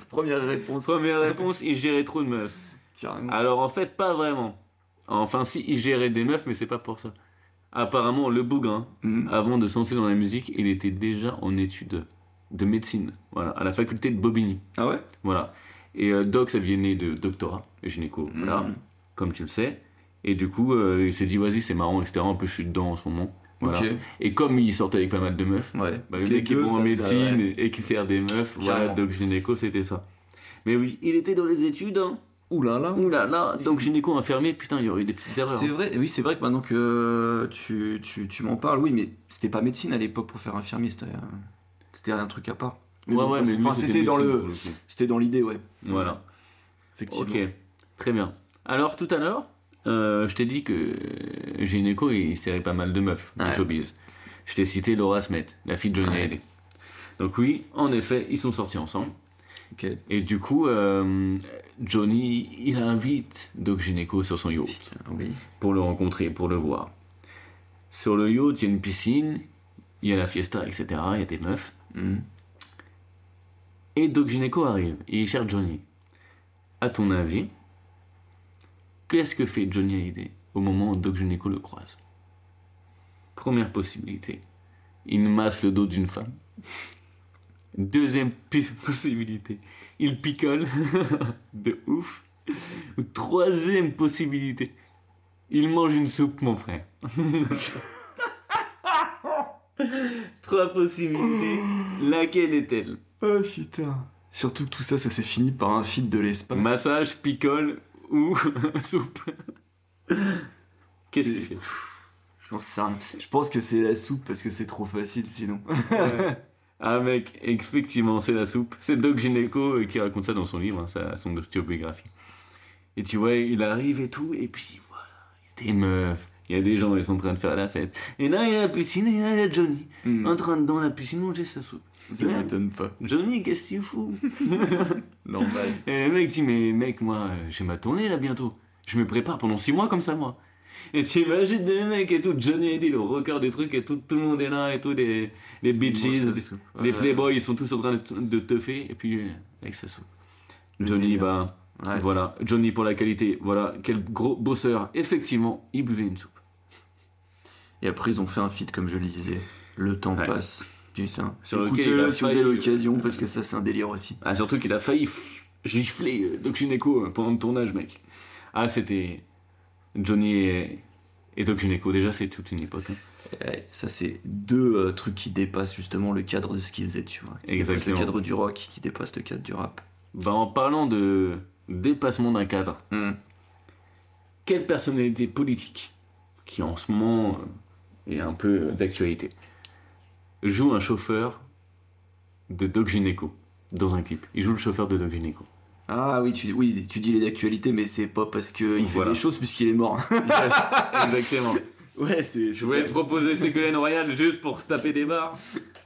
Première réponse. Première réponse, il gérait trop de meufs. Carrément. Alors en fait, pas vraiment. Enfin si, il gérait des meufs, mais c'est pas pour ça. Apparemment, le bougrain, Mhm. avant de se lancer dans la musique, il était déjà en études de médecine, voilà, à la faculté de Bobigny. Ah ouais? Voilà. Et euh, doc, ça venait de doctorat, gynéco, voilà, Mhm. comme tu le sais. Et du coup, euh, il s'est dit, vas-y, c'est marrant, etc. Un peu, je suis dedans en ce moment. Voilà. Et comme il sortait avec pas mal de meufs, Ouais. bah, le Les mec qui est bon en médecine ouais. et qui sert des meufs, voilà, doc gynéco, c'était ça. Mais oui, il était dans les études, hein. Ouh là là. Ouh là là, donc gynéco infirmier, putain, il y aurait eu des petites erreurs. C'est vrai, oui, c'est vrai que maintenant que tu, tu, tu m'en parles, oui, mais c'était pas médecine à l'époque pour faire infirmier, c'était euh, c'était un truc à part. Mais ouais, bon, ouais, mais enfin, c'était dans le, c'était dans l'idée, ouais. Voilà. Effectivement. Ok, très bien. Alors, tout à l'heure, euh, je t'ai dit que euh, gynéco, il serrait pas mal de meufs, Ouais. showbiz. Je t'ai cité Laura Smet, la fille de Johnny Ouais. Hallyday. Donc oui, en effet, ils sont sortis ensemble. Et du coup, euh, Johnny, il invite Doc Gynéco sur son yacht Putain, oui. pour le rencontrer, pour le voir. Sur le yacht, il y a une piscine, il y a la fiesta, etc. Il y a des meufs. Mhm. Et Doc Gynéco arrive et il cherche Johnny. À ton avis, qu'est-ce que fait Johnny Hallyday au moment où Doc Gynéco le croise? Première possibilité, il masse le dos d'une femme. Deuxième possibilité, il picole de ouf. Ou Troisième possibilité, il mange une soupe, mon frère. Trois possibilités, laquelle est-elle? Oh putain. Surtout que tout ça, ça s'est fini par un feed de l'espace. Massage, picole ou soupe Qu'est-ce qu'il fait J'en sais rien. Je pense que c'est la soupe parce que c'est trop facile sinon. Ah mec, effectivement, c'est la soupe. C'est Doc Gynéco euh, qui raconte ça dans son livre, hein, sa- son autobiographie. Et tu vois, il arrive et tout, et puis voilà, il y a des meufs, il y a des gens, ils sont en train de faire la fête. Et là, il y a la piscine, et là, il y a Johnny, Hmm. en train de dans la piscine manger sa soupe. Ça m'étonne pas. Johnny, qu'est-ce que tu fous? Normal. Et le mec dit, mais mec, moi, euh, j'ai ma tournée là bientôt. Je me prépare pendant 6 mois comme ça, moi. Et tu imagines des mecs et tout, Johnny Hallyday, le rocker des trucs et tout, tout le monde est là et tout, les, les bitches, Ouais. playboys, ils sont tous en train de, de teuffer et puis euh, avec sa soupe. Johnny, bah, Ouais. voilà, Johnny pour la qualité, voilà, quel gros bosseur. Effectivement, il buvait une soupe. Et après, ils ont fait un feat, comme je le disais. Le temps Ouais. passe. Putain. Sur Écoutez-le a si vous avez l'occasion, parce que ça, c'est un délire aussi. Ah, surtout qu'il a failli f- gifler euh, Doc euh, pendant le tournage, mec. Ah, c'était Johnny et, et Doc Gynéco. Déjà, c'est toute une époque. hein. Ouais, ça, c'est deux euh, trucs qui dépassent justement le cadre de ce qu'ils faisaient, tu vois. Exactement. Le cadre du rock, qui dépasse le cadre du rap. Bah, en parlant de dépassement d'un cadre, Hmm. quelle personnalité politique, qui en ce moment euh, est un peu d'actualité, joue un chauffeur de Doc Gynéco dans un clip Il joue le chauffeur de Doc Gynéco. Ah oui, tu, oui, tu dis les d'actualité, mais c'est pas parce qu'il Voilà. fait des choses puisqu'il est mort. Exactement. ouais, c'est. Je voulais te proposer Ségolène Royal juste pour se taper des barres.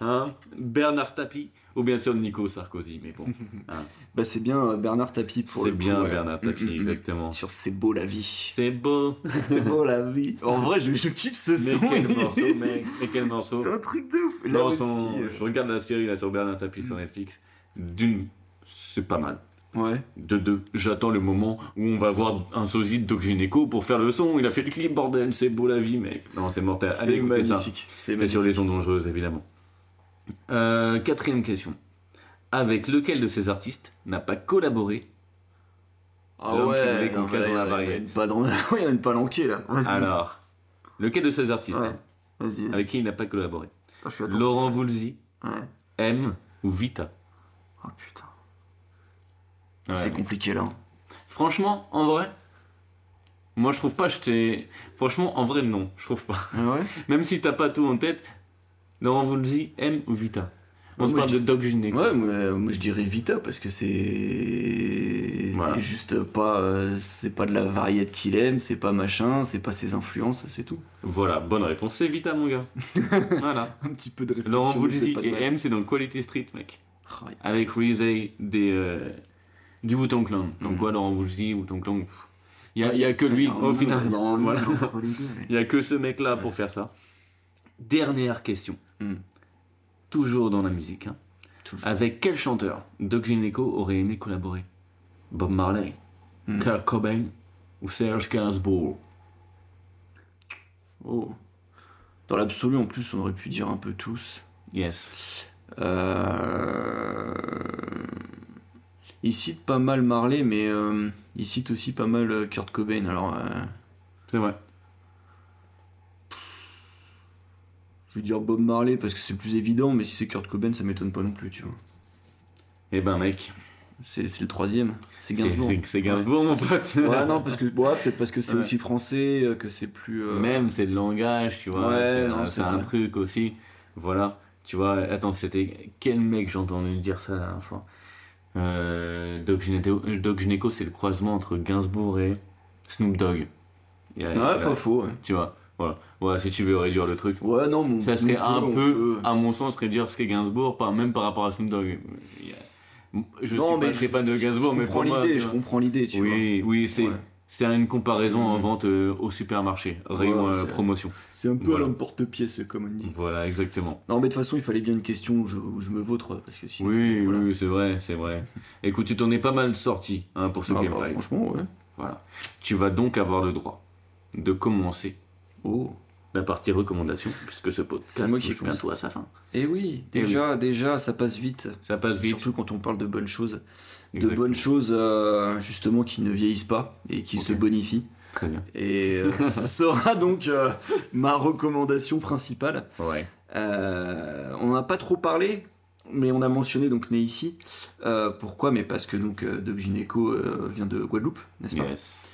Hein Bernard Tapie. Ou bien sûr Nico Sarkozy, mais bon. Bah, c'est bien euh, Bernard Tapie pour C'est le bien coup, ouais. Bernard Tapie, Mm, mm, mm. exactement. Sur C'est beau la vie. C'est beau. C'est beau la vie. En vrai, je, je kiffe ce Mais son. quel morceau, mec. Mais quel morceau. C'est un truc de ouf. Là aussi, son- euh, Je regarde la série là sur Bernard Tapie sur Netflix. D'une, c'est pas mal. Ouais. De deux, j'attends le moment où on va voir un sosie de Doc Gynéco pour faire le son. Il a fait le clip, bordel, c'est beau la vie, mec. Non, c'est mortel. Allez, C'est écoutez magnifique. C'est sur les ondes dangereuses, évidemment. Euh, quatrième question. Avec lequel de ces artistes n'a pas collaboré Ah L'homme qui ouais, voulait qu'on non, casse mais dans la. Il y a une il y a une palanquée là. Vas-y. Alors, lequel de ces artistes Ouais. Vas-y. vas-y. avec qui il n'a pas collaboré Attends, je suis attentif. Laurent Voulzy, Ouais. M ou Vita Oh putain. Ouais. C'est compliqué là. Franchement, en vrai, moi je trouve pas, je t'ai. Franchement, en vrai, non, je trouve pas. Ouais? Même si t'as pas tout en tête, non, on vous le dit, M ou Vita. On Ouais, se moi, parle je de Doc Gynéco. Ouais, moi, moi, je dirais Vita parce que c'est Voilà. c'est juste pas euh, c'est pas de la variété qu'il aime, c'est pas machin, c'est pas ses influences, c'est tout. Voilà, bonne réponse, c'est Vita, mon gars. voilà. Un petit peu de réflexion. Laurent de et. M, c'est dans Quality Street, mec. Ouais. Avec Rizé des, euh, du Wu-Tang Clan. Donc, Mhm. quoi, Laurent vous dit, Wu-Tang Clan. Il y a, il y a que lui, au final. dans- Voilà. Il y a que ce mec-là pour faire ça. Dernière question. Hmm. Toujours dans la musique. hein. Avec quel chanteur? Doc Gynéco aurait aimé collaborer Bob Marley, Hmm. Kurt Cobain ou Serge Gainsbourg? Oh. Dans l'absolu, en plus, on aurait pu dire un peu tous. Yes. Euh... Il cite pas mal Marley, mais euh, il cite aussi pas mal euh, Kurt Cobain. Alors, euh, C'est vrai. Je vais dire Bob Marley parce que c'est plus évident, mais si c'est Kurt Cobain, ça m'étonne pas non plus, tu vois. Eh ben, mec. C'est c'est le troisième. C'est Gainsbourg. c'est- C'est Gainsbourg, mon pote. Ouais, non, parce que ouais, peut-être parce que c'est Ouais. aussi français, euh, que c'est plus. euh, Même, c'est le langage, tu vois. Ouais, c'est non, un- c'est truc aussi. Voilà. Tu vois, attends, c'était. Quel mec j'ai entendu dire ça la dernière fois euh, Doc, euh, Doc Gynéco, c'est le croisement entre Gainsbourg et Snoop Dogg. A- Ouais, pas faux. Ouais, Tu vois, voilà. Ouais, si tu veux réduire le truc. Ouais, non, mon, Ça serait un peu, à mon sens, réduire ce qu'est Gainsbourg, pas, même par rapport à Snoop Dogg. Je non, suis mais pas très fan de Gainsbourg, mais pour moi. je comprends l'idée, tu vois. Oui, oui, c'est Ouais. c'est une comparaison en Mhm. vente euh, au supermarché, rayon euh, promotion. C'est un peu Voilà. à l'emporte-pièce, comme on dit. Voilà, exactement. Non, mais de toute façon, il fallait bien une question où je, où je me vautre, parce que sinon. Oui, oui, voilà. oui, c'est vrai, c'est vrai. Écoute, tu t'en es pas mal sorti hein, pour ce Ah, bah, gameplay. franchement, ouais. Voilà. Tu vas donc avoir le droit de commencer Oh. La partie recommandation, puisque ce podcast moi qui bientôt à sa fin. Et oui, déjà, déjà, ça passe vite. Ça passe vite. Surtout quand on parle de bonnes choses. De bonnes choses, euh, justement, qui ne vieillissent pas et qui se bonifient. Très bien. Et euh, ce sera donc euh, ma recommandation principale. Ouais. Euh, on n'en a pas trop parlé, mais on a mentionné donc né ici. Euh, pourquoi? Mais parce que donc euh, Doc euh, vient de Guadeloupe, n'est-ce pas? Yes.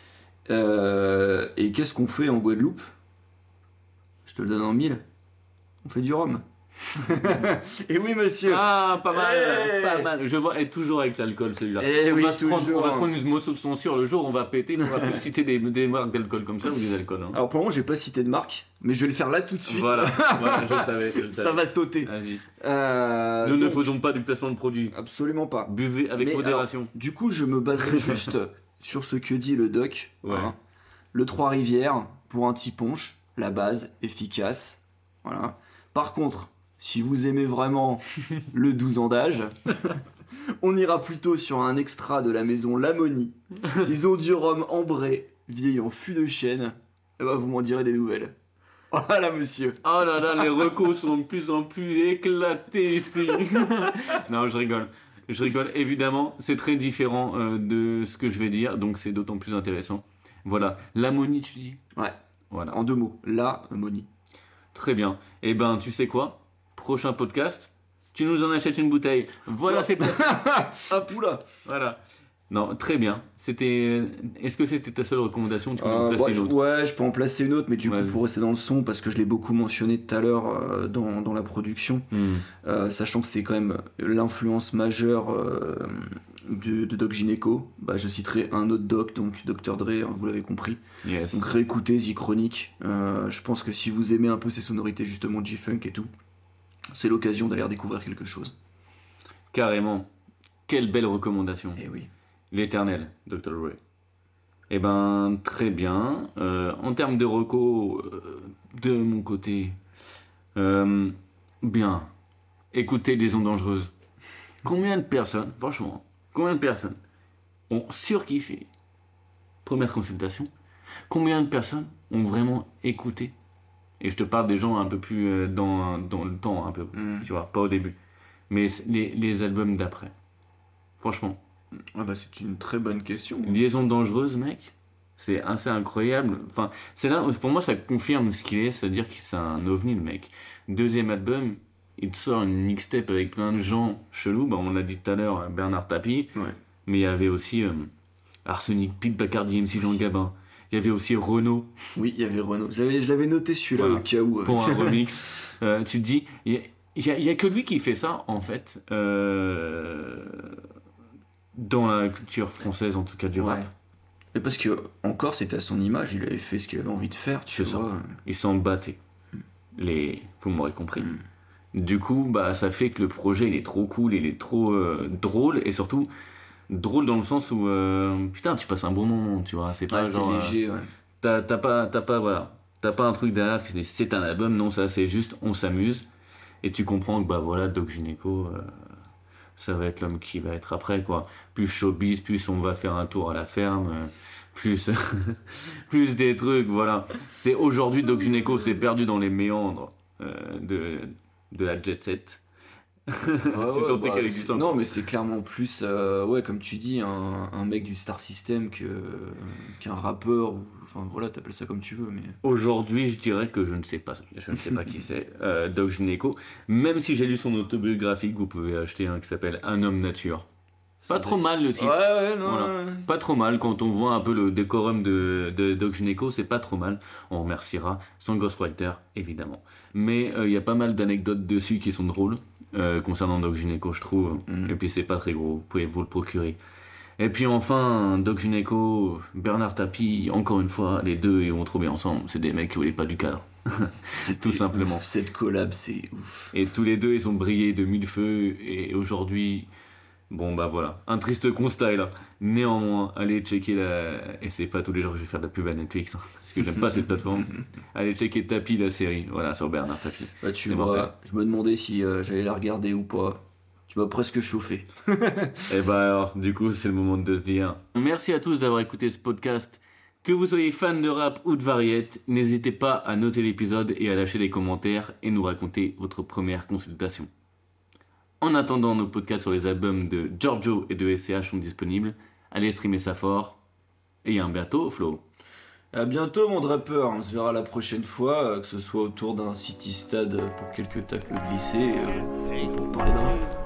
Euh, Et qu'est-ce qu'on fait en Guadeloupe? Te le donne en mille. On fait du rhum. Et oui, monsieur. Ah, pas mal, Hey pas mal. Je vois, et toujours avec l'alcool celui-là. Eh on, oui, va se prendre, on va se prendre une censure le jour où on va péter, on va plus citer des, des marques d'alcool comme ça ou des alcools. hein. Alors pour le moment, j'ai pas cité de marque, mais je vais le faire là tout de suite. Voilà, voilà, je savais. je le Ça va sauter. Euh, Nous ne faisons pas du placement de produit. absolument pas. Buvez avec Mais modération. Du coup, je me baserai juste sur ce que dit le doc. Ouais. Le Trois-Rivières, pour un petit punch, la base, efficace. Voilà. Par contre, si vous aimez vraiment le 12 ans d'âge, on ira plutôt sur un extra de la maison Lamonie. Ils ont du rhum ambré, vieilli en fût de chêne. Et bah, vous m'en direz des nouvelles. Voilà, monsieur. Oh là là, les recos sont de plus en plus éclatés ici. non, je rigole. Je rigole, évidemment, c'est très différent euh, de ce que je vais dire, donc c'est d'autant plus intéressant. Voilà, l'ammonie, tu dis? Ouais. Voilà, En deux mots, Lamonie. très bien. Eh ben, tu sais quoi? Prochain podcast, tu nous en achètes une bouteille. Voilà, c'est parti. Hop, Oula voilà. Non, très bien. C'était. Est-ce que c'était ta seule recommandation Tu peux en Euh, placer ouais, une je- autre? ouais, je peux en placer une autre, mais du coup, Vas-y. pour rester dans le son, parce que je l'ai beaucoup mentionné tout à l'heure euh, dans, dans la production, Hmm. euh, sachant que c'est quand même l'influence majeure de, de Doc Gynéco, bah, je citerai un autre doc, donc Dr. Dre, hein, vous l'avez compris. Yes. Donc réécoutez The Chronic. Je pense que si vous aimez un peu ces sonorités justement G-Funk et tout, c'est l'occasion d'aller redécouvrir quelque chose. Carrément. Quelle belle recommandation. Et oui. L'éternel, Dr. Ray. Eh ben, très bien. Euh, en termes de recos, euh, de mon côté, euh, bien. Écoutez les ondes dangereuses. Combien de personnes, franchement, combien de personnes ont surkiffé Première consultation. Combien de personnes ont vraiment écouté? Et je te parle des gens un peu plus euh, dans, dans le temps, un peu, Mm. tu vois, pas au début. Mais les, les albums d'après. Franchement, Ah bah, c'est une très bonne question. Liaison dangereuse, mec. C'est assez incroyable. Enfin, c'est là, pour moi, ça confirme ce qu'il est, c'est-à-dire que c'est un ovni, le mec. Deuxième album, il sort une mixtape avec plein de gens chelous. Bah, on l'a dit tout à l'heure, Bernard Tapie. Ouais. Mais il y avait aussi euh, Arsenic, Pete Bacardi, MC Jean Gabin. Il y avait aussi Renault Oui, il y avait Renault. Je l'avais, noté celui-là Voilà. au cas où. euh. pour un remix. Euh, tu te dis, il y a- a que lui qui fait ça, en fait, euh, dans la culture française, en tout cas du rap. Mais parce que encore c'était à son image, il avait fait ce qu'il avait envie de faire, tu ça. vois. Ils s'en battaient. Les... Vous m'aurez compris. Du coup, bah, ça fait que le projet, il est trop cool, il est trop euh, drôle, et surtout, drôle dans le sens où, euh, putain, tu passes un bon moment, tu vois. C'est pas Ouais, genre... euh, léger, ouais. T'as t'as pas, t'as pas, voilà, t'as pas un truc derrière qui c'est un album, non, ça c'est juste on s'amuse. Et tu comprends que bah voilà, Doc Gineco, euh, ça va être l'homme qui va être après quoi. Plus showbiz, plus on va faire un tour à la ferme, euh, plus, plus des trucs, voilà. C'est aujourd'hui Doc Gineco s'est perdu dans les méandres euh, de, de la jet set. C'est ouais, tant bah, qu'elle existe. Non, mais c'est clairement plus, euh, ouais, comme tu dis, un, un mec du Star System qu'un rappeur, ou, enfin voilà, t'appelles ça comme tu veux, mais. Aujourd'hui, je dirais que je ne sais pas, je ne sais pas qui c'est, euh, Doc Gineco. Même si j'ai lu son autobiographique, vous pouvez acheter un qui s'appelle Un homme nature. Pas trop mal le titre. Ouais, ouais, non. Voilà. ouais. Pas trop mal quand on voit un peu le décorum de, de Doc Gineco, c'est pas trop mal. On remerciera son ghostwriter, évidemment. Mais euh, il y a pas mal d'anecdotes dessus qui sont drôles euh, concernant Doc Gineco, je trouve. Mhm. Et puis c'est pas très gros, vous pouvez vous le procurer. Et puis enfin, Doc Gineco, Bernard Tapie, encore une fois, les deux ils vont trop bien ensemble. C'est des mecs qui voulaient pas du cadre. C'était Tout simplement. ouf. Cette collab, c'est ouf. Et tous les deux, ils ont brillé de mille feux. Et aujourd'hui, bon bah voilà, un triste constat est là. Néanmoins, allez checker la. Et c'est pas tous les jours que je vais faire de la pub à Netflix, hein, parce que j'aime pas cette plateforme. Allez checker Tapi, la série, voilà, sur Bernard Tapi. Bah, tu vois, mortel. je me demandais si euh, j'allais la regarder ou pas. Tu m'as presque chauffé. Et bah alors, du coup, c'est le moment de se dire. Merci à tous d'avoir écouté ce podcast. Que vous soyez fan de rap ou de variette, n'hésitez pas à noter l'épisode et à lâcher des commentaires et nous raconter votre première consultation. En attendant, nos podcasts sur les albums de Giorgio et de SCH sont disponibles. Allez streamer ça fort. Et à bientôt, Flo. À bientôt, mon drapper. On se verra la prochaine fois, euh, que ce soit autour d'un city stade pour quelques tacles glissés euh, pour parler rap.